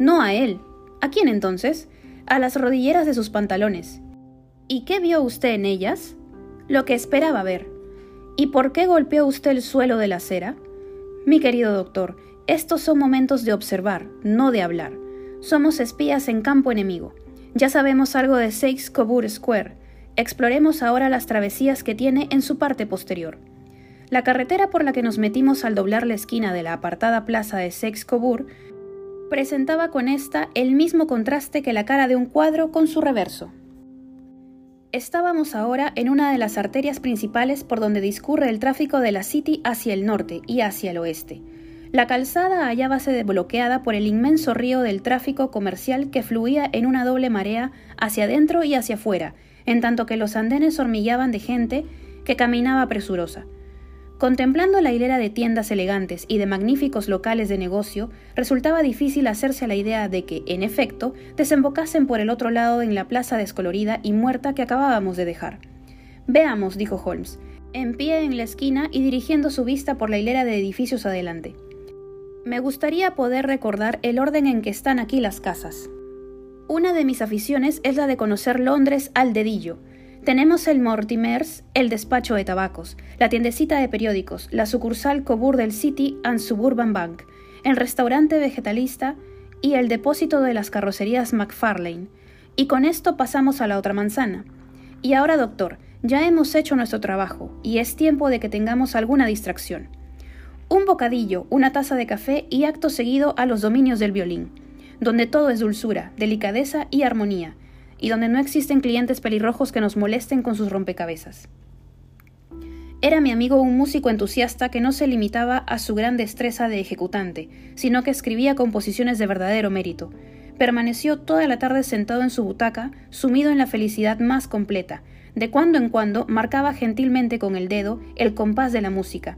A: No a él, ¿A quién entonces? A las rodilleras de sus pantalones. ¿Y qué vio usted en ellas? Lo que esperaba ver. ¿Y por qué golpeó usted el suelo de la acera? Mi querido doctor, estos son momentos de observar, no de hablar. Somos espías en campo enemigo. Ya sabemos algo de Seix Coburg Square. Exploremos ahora las travesías que tiene en su parte posterior. La carretera por la que nos metimos al doblar la esquina de la apartada plaza de Seix Coburg presentaba con esta el mismo contraste que la cara de un cuadro con su reverso. Estábamos ahora en una de las arterias principales por donde discurre el tráfico de la City hacia el norte y hacia el oeste. La calzada hallábase bloqueada por el inmenso río del tráfico comercial que fluía en una doble marea hacia adentro y hacia afuera, en tanto que los andenes hormillaban de gente que caminaba presurosa. Contemplando la hilera de tiendas elegantes y de magníficos locales de negocio, resultaba difícil hacerse la idea de que, en efecto, desembocasen por el otro lado en la plaza descolorida y muerta que acabábamos de dejar. Veamos, dijo Holmes, en pie en la esquina y dirigiendo su vista por la hilera de edificios adelante. Me gustaría poder recordar el orden en que están aquí las casas. Una de mis aficiones es la de conocer Londres al dedillo, tenemos el Mortimers, el despacho de tabacos, la tiendecita de periódicos, la sucursal Coburg del City and Suburban Bank, el restaurante vegetalista y el depósito de las carrocerías McFarlane. Y con esto pasamos a la otra manzana. Y ahora, doctor, ya hemos hecho nuestro trabajo y es tiempo de que tengamos alguna distracción. Un bocadillo, una taza de café y acto seguido a los dominios del violín, donde todo es dulzura, delicadeza y armonía, y donde no existen clientes pelirrojos que nos molesten con sus rompecabezas. Era mi amigo un músico entusiasta que no se limitaba a su gran destreza de ejecutante, sino que escribía composiciones de verdadero mérito. Permaneció toda la tarde sentado en su butaca, sumido en la felicidad más completa. De cuando en cuando marcaba gentilmente con el dedo el compás de la música,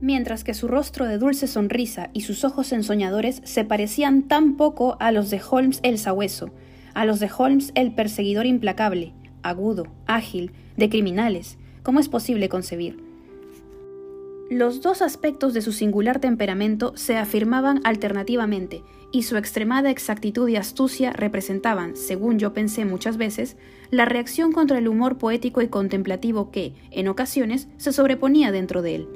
A: mientras que su rostro de dulce sonrisa y sus ojos ensoñadores se parecían tan poco a los de Holmes el sabueso, a los de Holmes el perseguidor implacable, agudo, ágil, de criminales. ¿Cómo es posible concebir? Los dos aspectos de su singular temperamento se afirmaban alternativamente, y su extremada exactitud y astucia representaban, según yo pensé muchas veces, la reacción contra el humor poético y contemplativo que, en ocasiones, se sobreponía dentro de él.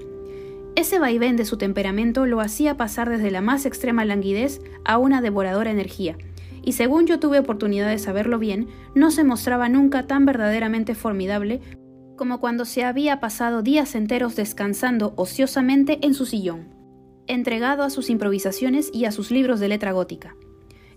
A: Ese vaivén de su temperamento lo hacía pasar desde la más extrema languidez a una devoradora energía, y según yo tuve oportunidad de saberlo bien, no se mostraba nunca tan verdaderamente formidable como cuando se había pasado días enteros descansando ociosamente en su sillón, entregado a sus improvisaciones y a sus libros de letra gótica.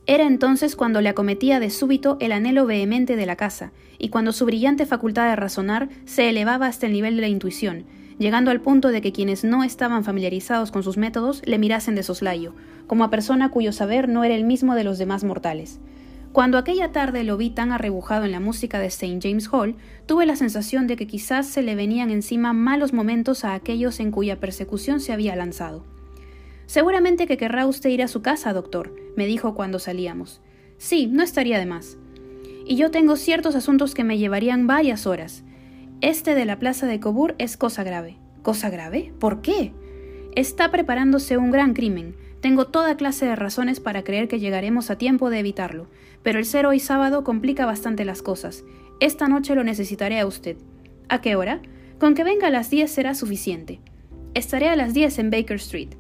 A: Era entonces cuando le acometía de súbito el anhelo vehemente de la casa, y cuando su brillante facultad de razonar se elevaba hasta el nivel de la intuición, llegando al punto de que quienes no estaban familiarizados con sus métodos le mirasen de soslayo, como a persona cuyo saber no era el mismo de los demás mortales. Cuando aquella tarde lo vi tan arrebujado en la música de St. James Hall, tuve la sensación de que quizás se le venían encima malos momentos a aquellos en cuya persecución se había lanzado. Seguramente que querrá usted ir a su casa, doctor, me dijo cuando salíamos. Sí, no estaría de más. Y yo tengo ciertos asuntos que me llevarían varias horas. Este de la plaza de Coburg es cosa grave. ¿Cosa grave? ¿Por qué? Está preparándose un gran crimen. Tengo toda clase de razones para creer que llegaremos a tiempo de evitarlo, pero el ser hoy sábado complica bastante las cosas. Esta noche lo necesitaré a usted. ¿A qué hora? Con que venga a las 10 será suficiente. Estaré a las 10 en Baker Street.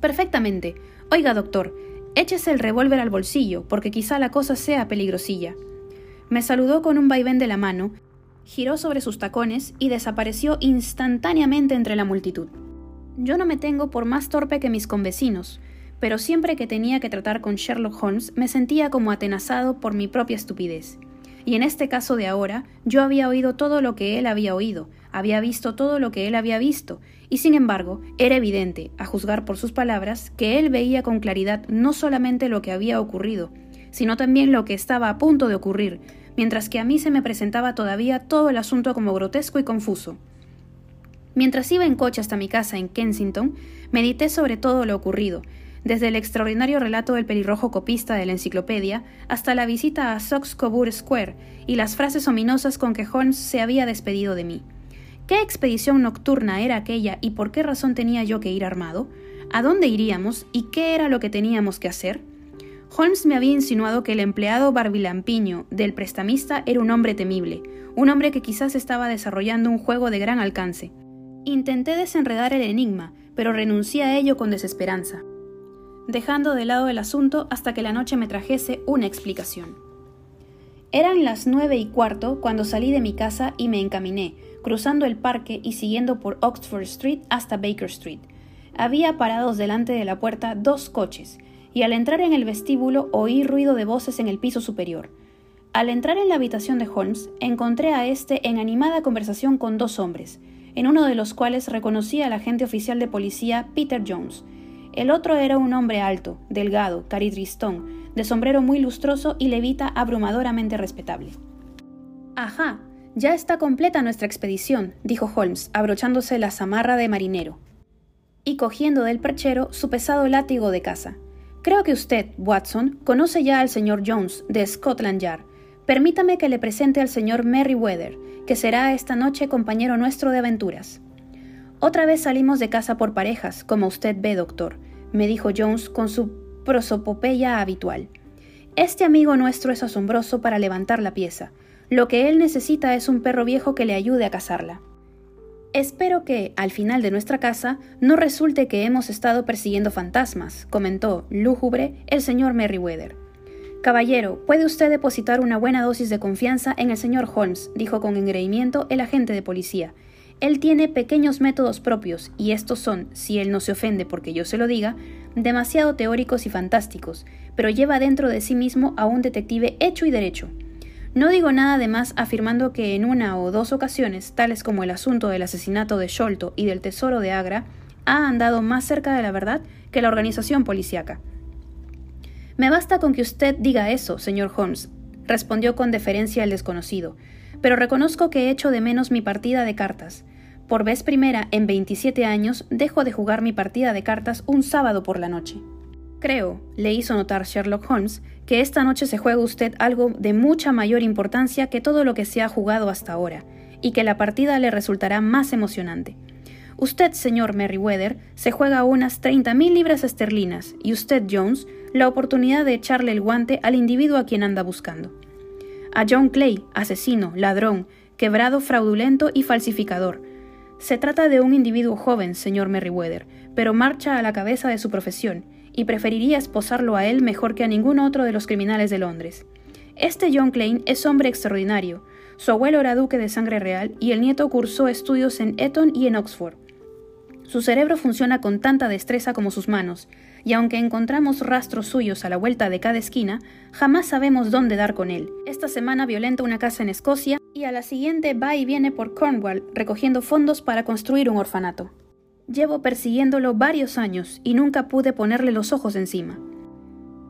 A: Perfectamente. Oiga, doctor, échese el revólver al bolsillo, porque quizá la cosa sea peligrosilla. me saludó con un vaivén de la mano, giró sobre sus tacones y desapareció instantáneamente entre la multitud. Yo no me tengo por más torpe que mis convecinos, pero siempre que tenía que tratar con Sherlock Holmes me sentía como atenazado por mi propia estupidez. Y en este caso de ahora, yo había oído todo lo que él había oído, había visto todo lo que él había visto, y sin embargo, era evidente, a juzgar por sus palabras, que él veía con claridad no solamente lo que había ocurrido, sino también lo que estaba a punto de ocurrir, mientras que a mí se me presentaba todavía todo el asunto como grotesco y confuso. Mientras iba en coche hasta mi casa en Kensington, medité sobre todo lo ocurrido, desde el extraordinario relato del pelirrojo copista de la enciclopedia hasta la visita a Sox Coburg Square y las frases ominosas con que Holmes se había despedido de mí. ¿Qué expedición nocturna era aquella y por qué razón tenía yo que ir armado? ¿A dónde iríamos y qué era lo que teníamos que hacer? Holmes me había insinuado que el empleado barbilampiño del prestamista era un hombre temible, un hombre que quizás estaba desarrollando un juego de gran alcance. Intenté desenredar el enigma, pero renuncié a ello con desesperanza dejando de lado el asunto hasta que la noche me trajese una explicación. Eran las nueve y cuarto cuando salí de mi casa y me encaminé, cruzando el parque y siguiendo por Oxford Street hasta Baker Street. Había parados delante de la puerta dos coches, y al entrar en el vestíbulo oí ruido de voces en el piso superior. Al entrar en la habitación de Holmes, encontré a éste en animada conversación con dos hombres, en uno de los cuales reconocí al agente oficial de policía Peter Jones, el otro era un hombre alto, delgado, caritristón, de sombrero muy lustroso y levita abrumadoramente respetable. Ajá, ya está completa nuestra expedición, dijo Holmes, abrochándose la zamarra de marinero y cogiendo del perchero su pesado látigo de caza. Creo que usted, Watson, conoce ya al señor Jones, de Scotland Yard. Permítame que le presente al señor Merryweather, que será esta noche compañero nuestro de aventuras. Otra vez salimos de casa por parejas, como usted ve, doctor, me dijo Jones con su prosopopeya habitual. Este amigo nuestro es asombroso para levantar la pieza. Lo que él necesita es un perro viejo que le ayude a cazarla. Espero que, al final de nuestra casa, no resulte que hemos estado persiguiendo fantasmas, comentó, lúgubre, el señor Merriweather. Caballero, puede usted depositar una buena dosis de confianza en el señor Holmes, dijo con engreimiento el agente de policía. Él tiene pequeños métodos propios, y estos son, si él no se ofende porque yo se lo diga, demasiado teóricos y fantásticos, pero lleva dentro de sí mismo a un detective hecho y derecho. No digo nada de más afirmando que en una o dos ocasiones, tales como el asunto del asesinato de Sholto y del tesoro de Agra, ha andado más cerca de la verdad que la organización policíaca. Me basta con que usted diga eso, señor Holmes, respondió con deferencia el desconocido, pero reconozco que he hecho de menos mi partida de cartas. Por vez primera en 27 años dejo de jugar mi partida de cartas un sábado por la noche. Creo, le hizo notar Sherlock Holmes, que esta noche se juega usted algo de mucha mayor importancia que todo lo que se ha jugado hasta ahora, y que la partida le resultará más emocionante. Usted, señor Merriweather, se juega unas 30.000 libras esterlinas, y usted, Jones, la oportunidad de echarle el guante al individuo a quien anda buscando. A John Clay, asesino, ladrón, quebrado fraudulento y falsificador, se trata de un individuo joven, señor Merriweather, pero marcha a la cabeza de su profesión, y preferiría esposarlo a él mejor que a ningún otro de los criminales de Londres. Este John Klein es hombre extraordinario. Su abuelo era duque de sangre real y el nieto cursó estudios en Eton y en Oxford. Su cerebro funciona con tanta destreza como sus manos, y aunque encontramos rastros suyos a la vuelta de cada esquina, jamás sabemos dónde dar con él. Esta semana violenta una casa en Escocia y a la siguiente va y viene por Cornwall recogiendo fondos para construir un orfanato. Llevo persiguiéndolo varios años y nunca pude ponerle los ojos encima.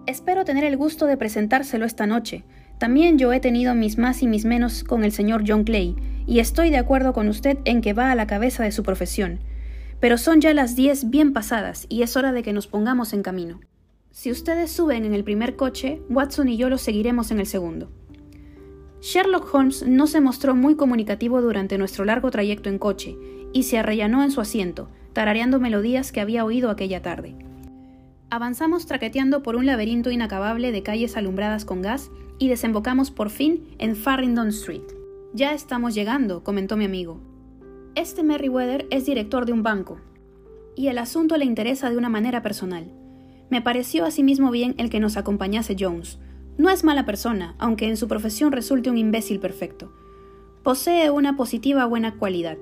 A: Espero tener el gusto de presentárselo esta noche. También yo he tenido mis más y mis menos con el señor John Clay, y estoy de acuerdo con usted en que va a la cabeza de su profesión. Pero son ya las diez bien pasadas y es hora de que nos pongamos en camino. Si ustedes suben en el primer coche, Watson y yo los seguiremos en el segundo. Sherlock Holmes no se mostró muy comunicativo durante nuestro largo trayecto en coche, y se arrellanó en su asiento, tarareando melodías que había oído aquella tarde. Avanzamos traqueteando por un laberinto inacabable de calles alumbradas con gas y desembocamos por fin en Farringdon Street. Ya estamos llegando, comentó mi amigo. Este Merriweather es director de un banco, y el asunto le interesa de una manera personal. Me pareció asimismo bien el que nos acompañase Jones. No es mala persona, aunque en su profesión resulte un imbécil perfecto. Posee una positiva buena cualidad.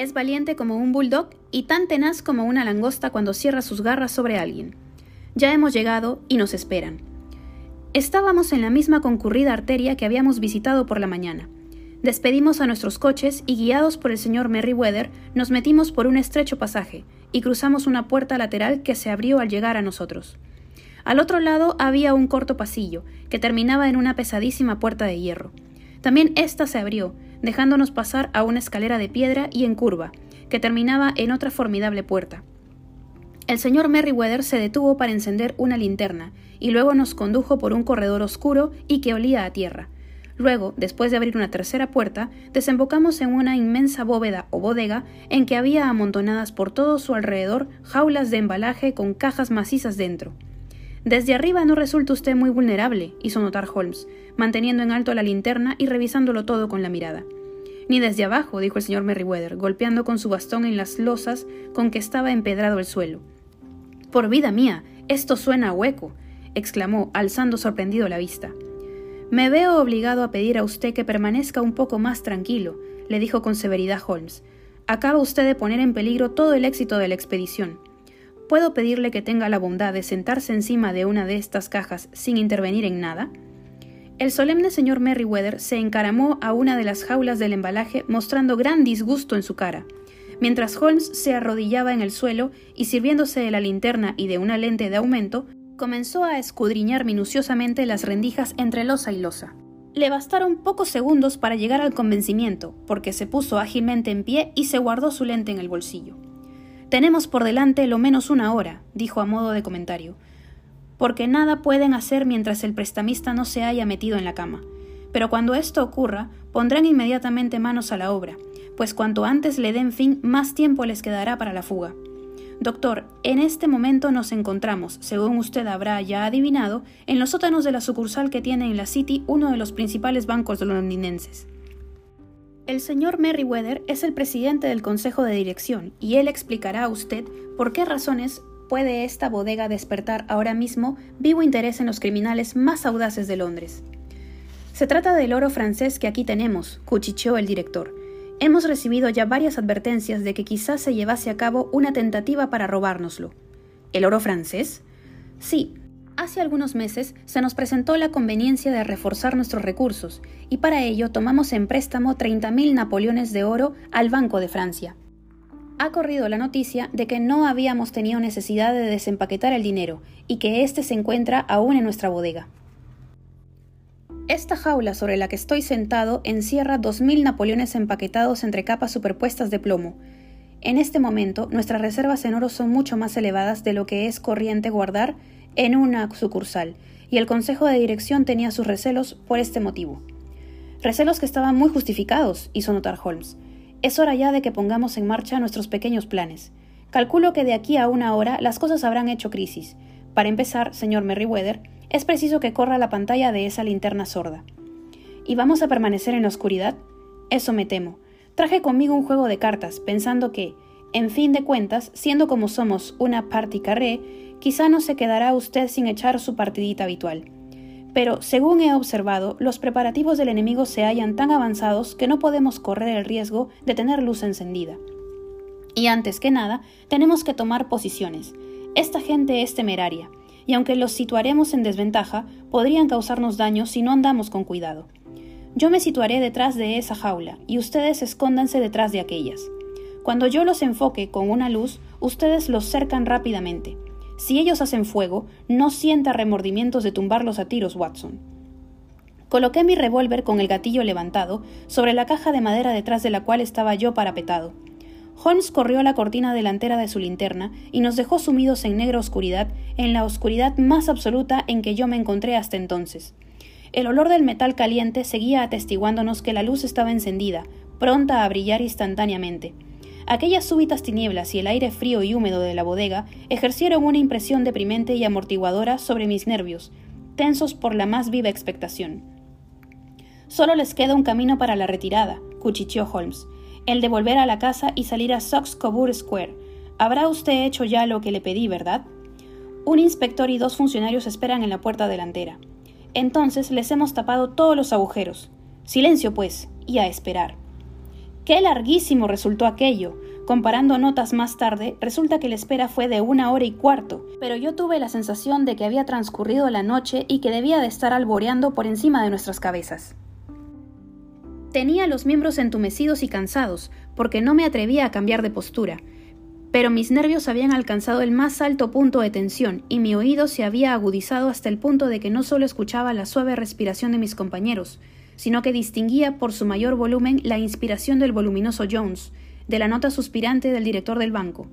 A: Es valiente como un bulldog y tan tenaz como una langosta cuando cierra sus garras sobre alguien. Ya hemos llegado y nos esperan. Estábamos en la misma concurrida arteria que habíamos visitado por la mañana. Despedimos a nuestros coches y guiados por el señor Merryweather nos metimos por un estrecho pasaje y cruzamos una puerta lateral que se abrió al llegar a nosotros. Al otro lado había un corto pasillo que terminaba en una pesadísima puerta de hierro. También ésta se abrió, dejándonos pasar a una escalera de piedra y en curva, que terminaba en otra formidable puerta. El señor Merryweather se detuvo para encender una linterna y luego nos condujo por un corredor oscuro y que olía a tierra. Luego, después de abrir una tercera puerta, desembocamos en una inmensa bóveda o bodega en que había amontonadas por todo su alrededor jaulas de embalaje con cajas macizas dentro. Desde arriba no resulta usted muy vulnerable, hizo notar Holmes, manteniendo en alto la linterna y revisándolo todo con la mirada. Ni desde abajo, dijo el señor Merryweather, golpeando con su bastón en las losas con que estaba empedrado el suelo. Por vida mía, esto suena a hueco, exclamó, alzando sorprendido la vista. Me veo obligado a pedir a usted que permanezca un poco más tranquilo, le dijo con severidad Holmes. Acaba usted de poner en peligro todo el éxito de la expedición. ¿Puedo pedirle que tenga la bondad de sentarse encima de una de estas cajas sin intervenir en nada? El solemne señor Merryweather se encaramó a una de las jaulas del embalaje mostrando gran disgusto en su cara, mientras Holmes se arrodillaba en el suelo y sirviéndose de la linterna y de una lente de aumento, comenzó a escudriñar minuciosamente las rendijas entre losa y losa. Le bastaron pocos segundos para llegar al convencimiento, porque se puso ágilmente en pie y se guardó su lente en el bolsillo. Tenemos por delante lo menos una hora, dijo a modo de comentario, porque nada pueden hacer mientras el prestamista no se haya metido en la cama. Pero cuando esto ocurra, pondrán inmediatamente manos a la obra, pues cuanto antes le den fin, más tiempo les quedará para la fuga. Doctor, en este momento nos encontramos, según usted habrá ya adivinado, en los sótanos de la sucursal que tiene en la City uno de los principales bancos londinenses. El señor Merriweather es el presidente del Consejo de Dirección y él explicará a usted por qué razones puede esta bodega despertar ahora mismo vivo interés en los criminales más audaces de Londres. Se trata del oro francés que aquí tenemos, cuchicheó el director. Hemos recibido ya varias advertencias de que quizás se llevase a cabo una tentativa para robárnoslo. ¿El oro francés? Sí, Hace algunos meses se nos presentó la conveniencia de reforzar nuestros recursos y para ello tomamos en préstamo 30.000 napoleones de oro al Banco de Francia. Ha corrido la noticia de que no habíamos tenido necesidad de desempaquetar el dinero y que éste se encuentra aún en nuestra bodega. Esta jaula sobre la que estoy sentado encierra 2.000 napoleones empaquetados entre capas superpuestas de plomo. En este momento, nuestras reservas en oro son mucho más elevadas de lo que es corriente guardar en una sucursal, y el Consejo de Dirección tenía sus recelos por este motivo. Recelos que estaban muy justificados, hizo notar Holmes. Es hora ya de que pongamos en marcha nuestros pequeños planes. Calculo que de aquí a una hora las cosas habrán hecho crisis. Para empezar, señor Merriweather, es preciso que corra la pantalla de esa linterna sorda. ¿Y vamos a permanecer en la oscuridad? Eso me temo. Traje conmigo un juego de cartas, pensando que, en fin de cuentas, siendo como somos una party carré, quizá no se quedará usted sin echar su partidita habitual. Pero, según he observado, los preparativos del enemigo se hallan tan avanzados que no podemos correr el riesgo de tener luz encendida. Y antes que nada, tenemos que tomar posiciones. Esta gente es temeraria, y aunque los situaremos en desventaja, podrían causarnos daño si no andamos con cuidado. Yo me situaré detrás de esa jaula, y ustedes escóndanse detrás de aquellas. Cuando yo los enfoque con una luz, ustedes los cercan rápidamente. Si ellos hacen fuego, no sienta remordimientos de tumbarlos a tiros, Watson. Coloqué mi revólver con el gatillo levantado sobre la caja de madera detrás de la cual estaba yo parapetado. Holmes corrió la cortina delantera de su linterna y nos dejó sumidos en negra oscuridad, en la oscuridad más absoluta en que yo me encontré hasta entonces. El olor del metal caliente seguía atestiguándonos que la luz estaba encendida, pronta a brillar instantáneamente. Aquellas súbitas tinieblas y el aire frío y húmedo de la bodega ejercieron una impresión deprimente y amortiguadora sobre mis nervios, tensos por la más viva expectación. Solo les queda un camino para la retirada, cuchicheó Holmes, el de volver a la casa y salir a Sox Coburg Square. Habrá usted hecho ya lo que le pedí, ¿verdad? Un inspector y dos funcionarios esperan en la puerta delantera. Entonces les hemos tapado todos los agujeros. Silencio, pues, y a esperar. Qué larguísimo resultó aquello. Comparando notas más tarde, resulta que la espera fue de una hora y cuarto, pero yo tuve la sensación de que había transcurrido la noche y que debía de estar alboreando por encima de nuestras cabezas. Tenía los miembros entumecidos y cansados, porque no me atrevía a cambiar de postura, pero mis nervios habían alcanzado el más alto punto de tensión y mi oído se había agudizado hasta el punto de que no solo escuchaba la suave respiración de mis compañeros, sino que distinguía por su mayor volumen la inspiración del voluminoso Jones, de la nota suspirante del director del banco.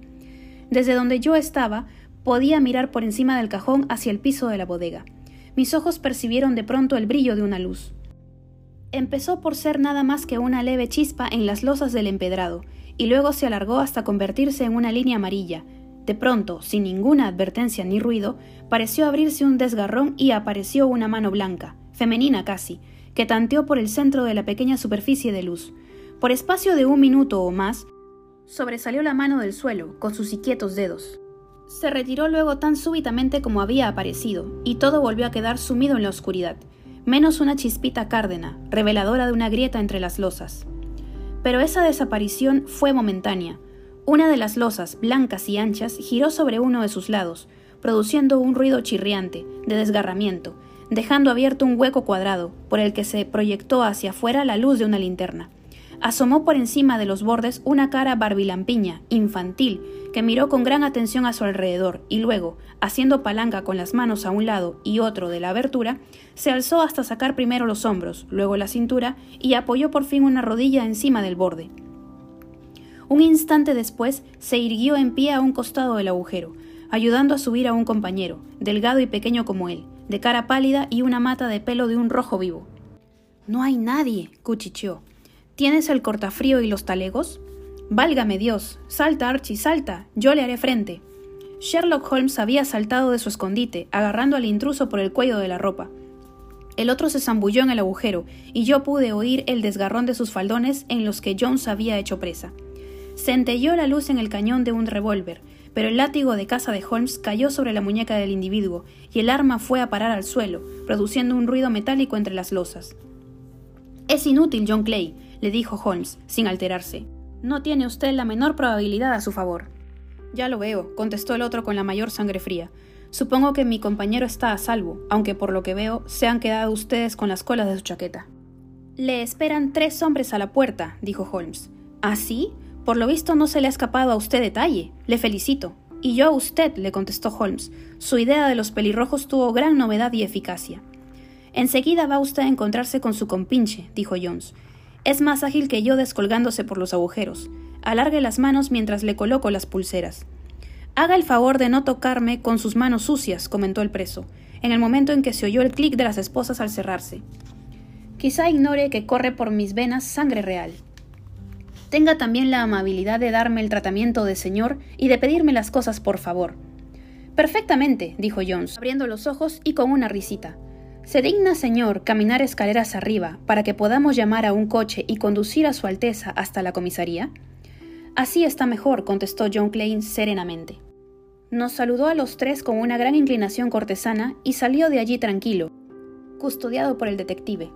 A: Desde donde yo estaba, podía mirar por encima del cajón hacia el piso de la bodega. Mis ojos percibieron de pronto el brillo de una luz. Empezó por ser nada más que una leve chispa en las losas del empedrado, y luego se alargó hasta convertirse en una línea amarilla. De pronto, sin ninguna advertencia ni ruido, pareció abrirse un desgarrón y apareció una mano blanca, femenina casi, que tanteó por el centro de la pequeña superficie de luz. Por espacio de un minuto o más, sobresalió la mano del suelo, con sus inquietos dedos. Se retiró luego tan súbitamente como había aparecido, y todo volvió a quedar sumido en la oscuridad, menos una chispita cárdena, reveladora de una grieta entre las losas. Pero esa desaparición fue momentánea. Una de las losas, blancas y anchas, giró sobre uno de sus lados, produciendo un ruido chirriante, de desgarramiento, dejando abierto un hueco cuadrado, por el que se proyectó hacia afuera la luz de una linterna. Asomó por encima de los bordes una cara barbilampiña, infantil, que miró con gran atención a su alrededor y luego, haciendo palanca con las manos a un lado y otro de la abertura, se alzó hasta sacar primero los hombros, luego la cintura y apoyó por fin una rodilla encima del borde. Un instante después se irguió en pie a un costado del agujero, ayudando a subir a un compañero, delgado y pequeño como él, de cara pálida y una mata de pelo de un rojo vivo. No hay nadie, cuchicheó. ¿Tienes el cortafrío y los talegos? Válgame Dios. Salta, Archie, salta. Yo le haré frente. Sherlock Holmes había saltado de su escondite, agarrando al intruso por el cuello de la ropa. El otro se zambulló en el agujero, y yo pude oír el desgarrón de sus faldones en los que Jones había hecho presa. Centelló la luz en el cañón de un revólver, pero el látigo de caza de Holmes cayó sobre la muñeca del individuo y el arma fue a parar al suelo, produciendo un ruido metálico entre las losas. Es inútil, John Clay, le dijo Holmes, sin alterarse. No tiene usted la menor probabilidad a su favor. Ya lo veo, contestó el otro con la mayor sangre fría. Supongo que mi compañero está a salvo, aunque por lo que veo se han quedado ustedes con las colas de su chaqueta. Le esperan tres hombres a la puerta, dijo Holmes. ¿Ah, sí? Por lo visto no se le ha escapado a usted detalle. Le felicito. Y yo a usted, le contestó Holmes. Su idea de los pelirrojos tuvo gran novedad y eficacia. Enseguida va usted a encontrarse con su compinche, dijo Jones. Es más ágil que yo descolgándose por los agujeros. Alargue las manos mientras le coloco las pulseras. Haga el favor de no tocarme con sus manos sucias, comentó el preso, en el momento en que se oyó el clic de las esposas al cerrarse. Quizá ignore que corre por mis venas sangre real tenga también la amabilidad de darme el tratamiento de señor y de pedirme las cosas por favor. Perfectamente, dijo Jones, abriendo los ojos y con una risita. ¿Se digna, señor, caminar escaleras arriba para que podamos llamar a un coche y conducir a Su Alteza hasta la comisaría? Así está mejor, contestó John Klein serenamente. Nos saludó a los tres con una gran inclinación cortesana y salió de allí tranquilo, custodiado por el detective.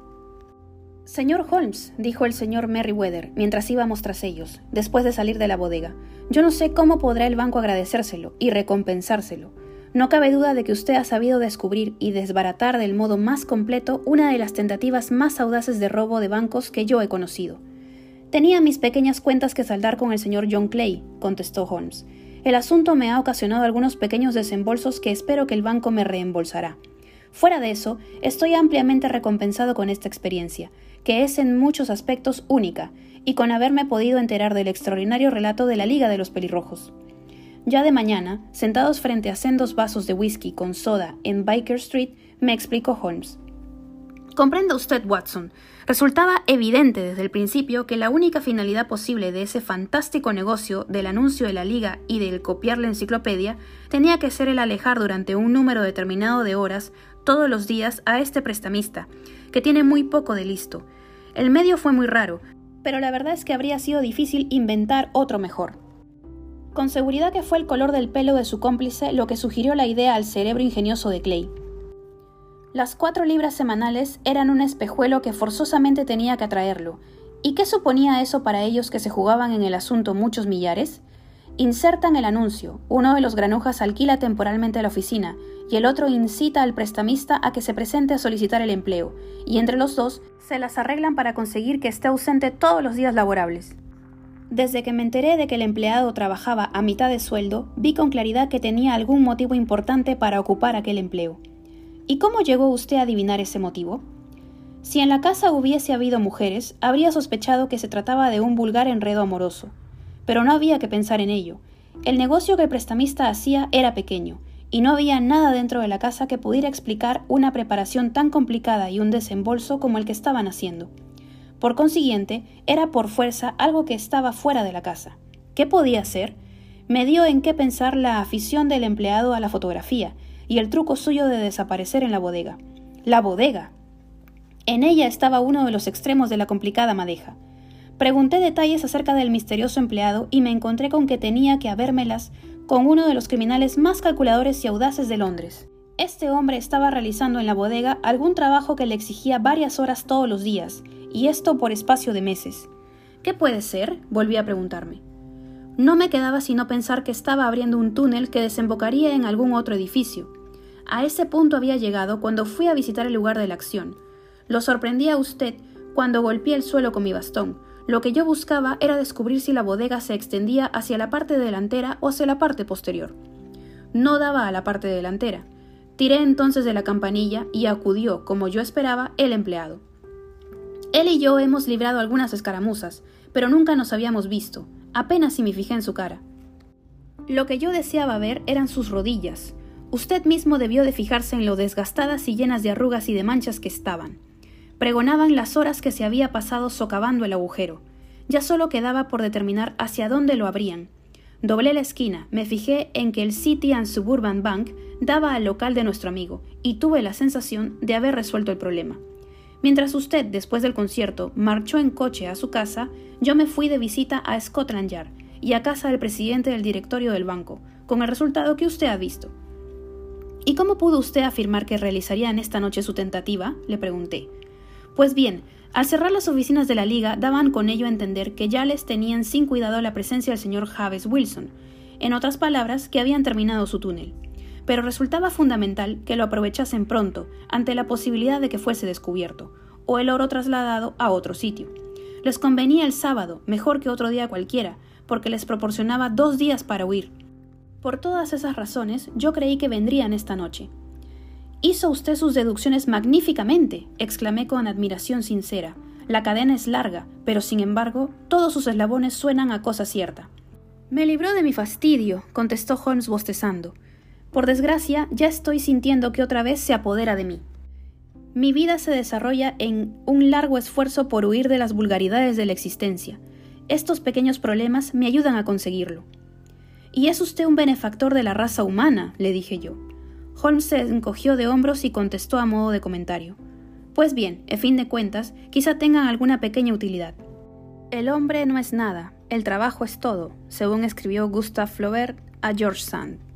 A: Señor Holmes, dijo el señor Merriweather mientras íbamos tras ellos, después de salir de la bodega, yo no sé cómo podrá el banco agradecérselo y recompensárselo. No cabe duda de que usted ha sabido descubrir y desbaratar del modo más completo una de las tentativas más audaces de robo de bancos que yo he conocido. Tenía mis pequeñas cuentas que saldar con el señor John Clay, contestó Holmes. El asunto me ha ocasionado algunos pequeños desembolsos que espero que el banco me reembolsará. Fuera de eso, estoy ampliamente recompensado con esta experiencia, que es en muchos aspectos única, y con haberme podido enterar del extraordinario relato de la Liga de los Pelirrojos. Ya de mañana, sentados frente a sendos vasos de whisky con soda en Baker Street, me explicó Holmes. Comprenda usted, Watson. Resultaba evidente desde el principio que la única finalidad posible de ese fantástico negocio del anuncio de la liga y del copiar la enciclopedia tenía que ser el alejar durante un número determinado de horas todos los días a este prestamista, que tiene muy poco de listo. El medio fue muy raro, pero la verdad es que habría sido difícil inventar otro mejor. Con seguridad que fue el color del pelo de su cómplice lo que sugirió la idea al cerebro ingenioso de Clay. Las cuatro libras semanales eran un espejuelo que forzosamente tenía que atraerlo. ¿Y qué suponía eso para ellos que se jugaban en el asunto muchos millares? Insertan el anuncio, uno de los granujas alquila temporalmente la oficina y el otro incita al prestamista a que se presente a solicitar el empleo, y entre los dos se las arreglan para conseguir que esté ausente todos los días laborables. Desde que me enteré de que el empleado trabajaba a mitad de sueldo, vi con claridad que tenía algún motivo importante para ocupar aquel empleo. ¿Y cómo llegó usted a adivinar ese motivo? Si en la casa hubiese habido mujeres, habría sospechado que se trataba de un vulgar enredo amoroso. Pero no había que pensar en ello. El negocio que el prestamista hacía era pequeño, y no había nada dentro de la casa que pudiera explicar una preparación tan complicada y un desembolso como el que estaban haciendo. Por consiguiente, era por fuerza algo que estaba fuera de la casa. ¿Qué podía ser? Me dio en qué pensar la afición del empleado a la fotografía y el truco suyo de desaparecer en la bodega. La bodega. En ella estaba uno de los extremos de la complicada madeja. Pregunté detalles acerca del misterioso empleado y me encontré con que tenía que habérmelas con uno de los criminales más calculadores y audaces de Londres. Este hombre estaba realizando en la bodega algún trabajo que le exigía varias horas todos los días, y esto por espacio de meses. ¿Qué puede ser? volví a preguntarme. No me quedaba sino pensar que estaba abriendo un túnel que desembocaría en algún otro edificio. A ese punto había llegado cuando fui a visitar el lugar de la acción. Lo sorprendí a usted cuando golpeé el suelo con mi bastón, lo que yo buscaba era descubrir si la bodega se extendía hacia la parte delantera o hacia la parte posterior. No daba a la parte delantera. Tiré entonces de la campanilla y acudió, como yo esperaba, el empleado. Él y yo hemos librado algunas escaramuzas, pero nunca nos habíamos visto, apenas si me fijé en su cara. Lo que yo deseaba ver eran sus rodillas. Usted mismo debió de fijarse en lo desgastadas y llenas de arrugas y de manchas que estaban pregonaban las horas que se había pasado socavando el agujero. Ya solo quedaba por determinar hacia dónde lo abrían. Doblé la esquina, me fijé en que el City and Suburban Bank daba al local de nuestro amigo, y tuve la sensación de haber resuelto el problema. Mientras usted, después del concierto, marchó en coche a su casa, yo me fui de visita a Scotland Yard y a casa del presidente del directorio del banco, con el resultado que usted ha visto. ¿Y cómo pudo usted afirmar que realizarían esta noche su tentativa? le pregunté. Pues bien, al cerrar las oficinas de la Liga daban con ello a entender que ya les tenían sin cuidado la presencia del señor Javes Wilson, en otras palabras, que habían terminado su túnel. Pero resultaba fundamental que lo aprovechasen pronto, ante la posibilidad de que fuese descubierto, o el oro trasladado a otro sitio. Les convenía el sábado, mejor que otro día cualquiera, porque les proporcionaba dos días para huir. Por todas esas razones, yo creí que vendrían esta noche, Hizo usted sus deducciones magníficamente, exclamé con admiración sincera. La cadena es larga, pero sin embargo, todos sus eslabones suenan a cosa cierta. Me libró de mi fastidio, contestó Holmes bostezando. Por desgracia, ya estoy sintiendo que otra vez se apodera de mí. Mi vida se desarrolla en un largo esfuerzo por huir de las vulgaridades de la existencia. Estos pequeños problemas me ayudan a conseguirlo. Y es usted un benefactor de la raza humana, le dije yo. Holmes se encogió de hombros y contestó a modo de comentario. Pues bien, en fin de cuentas, quizá tengan alguna pequeña utilidad. El hombre no es nada, el trabajo es todo, según escribió Gustave Flaubert a George Sand.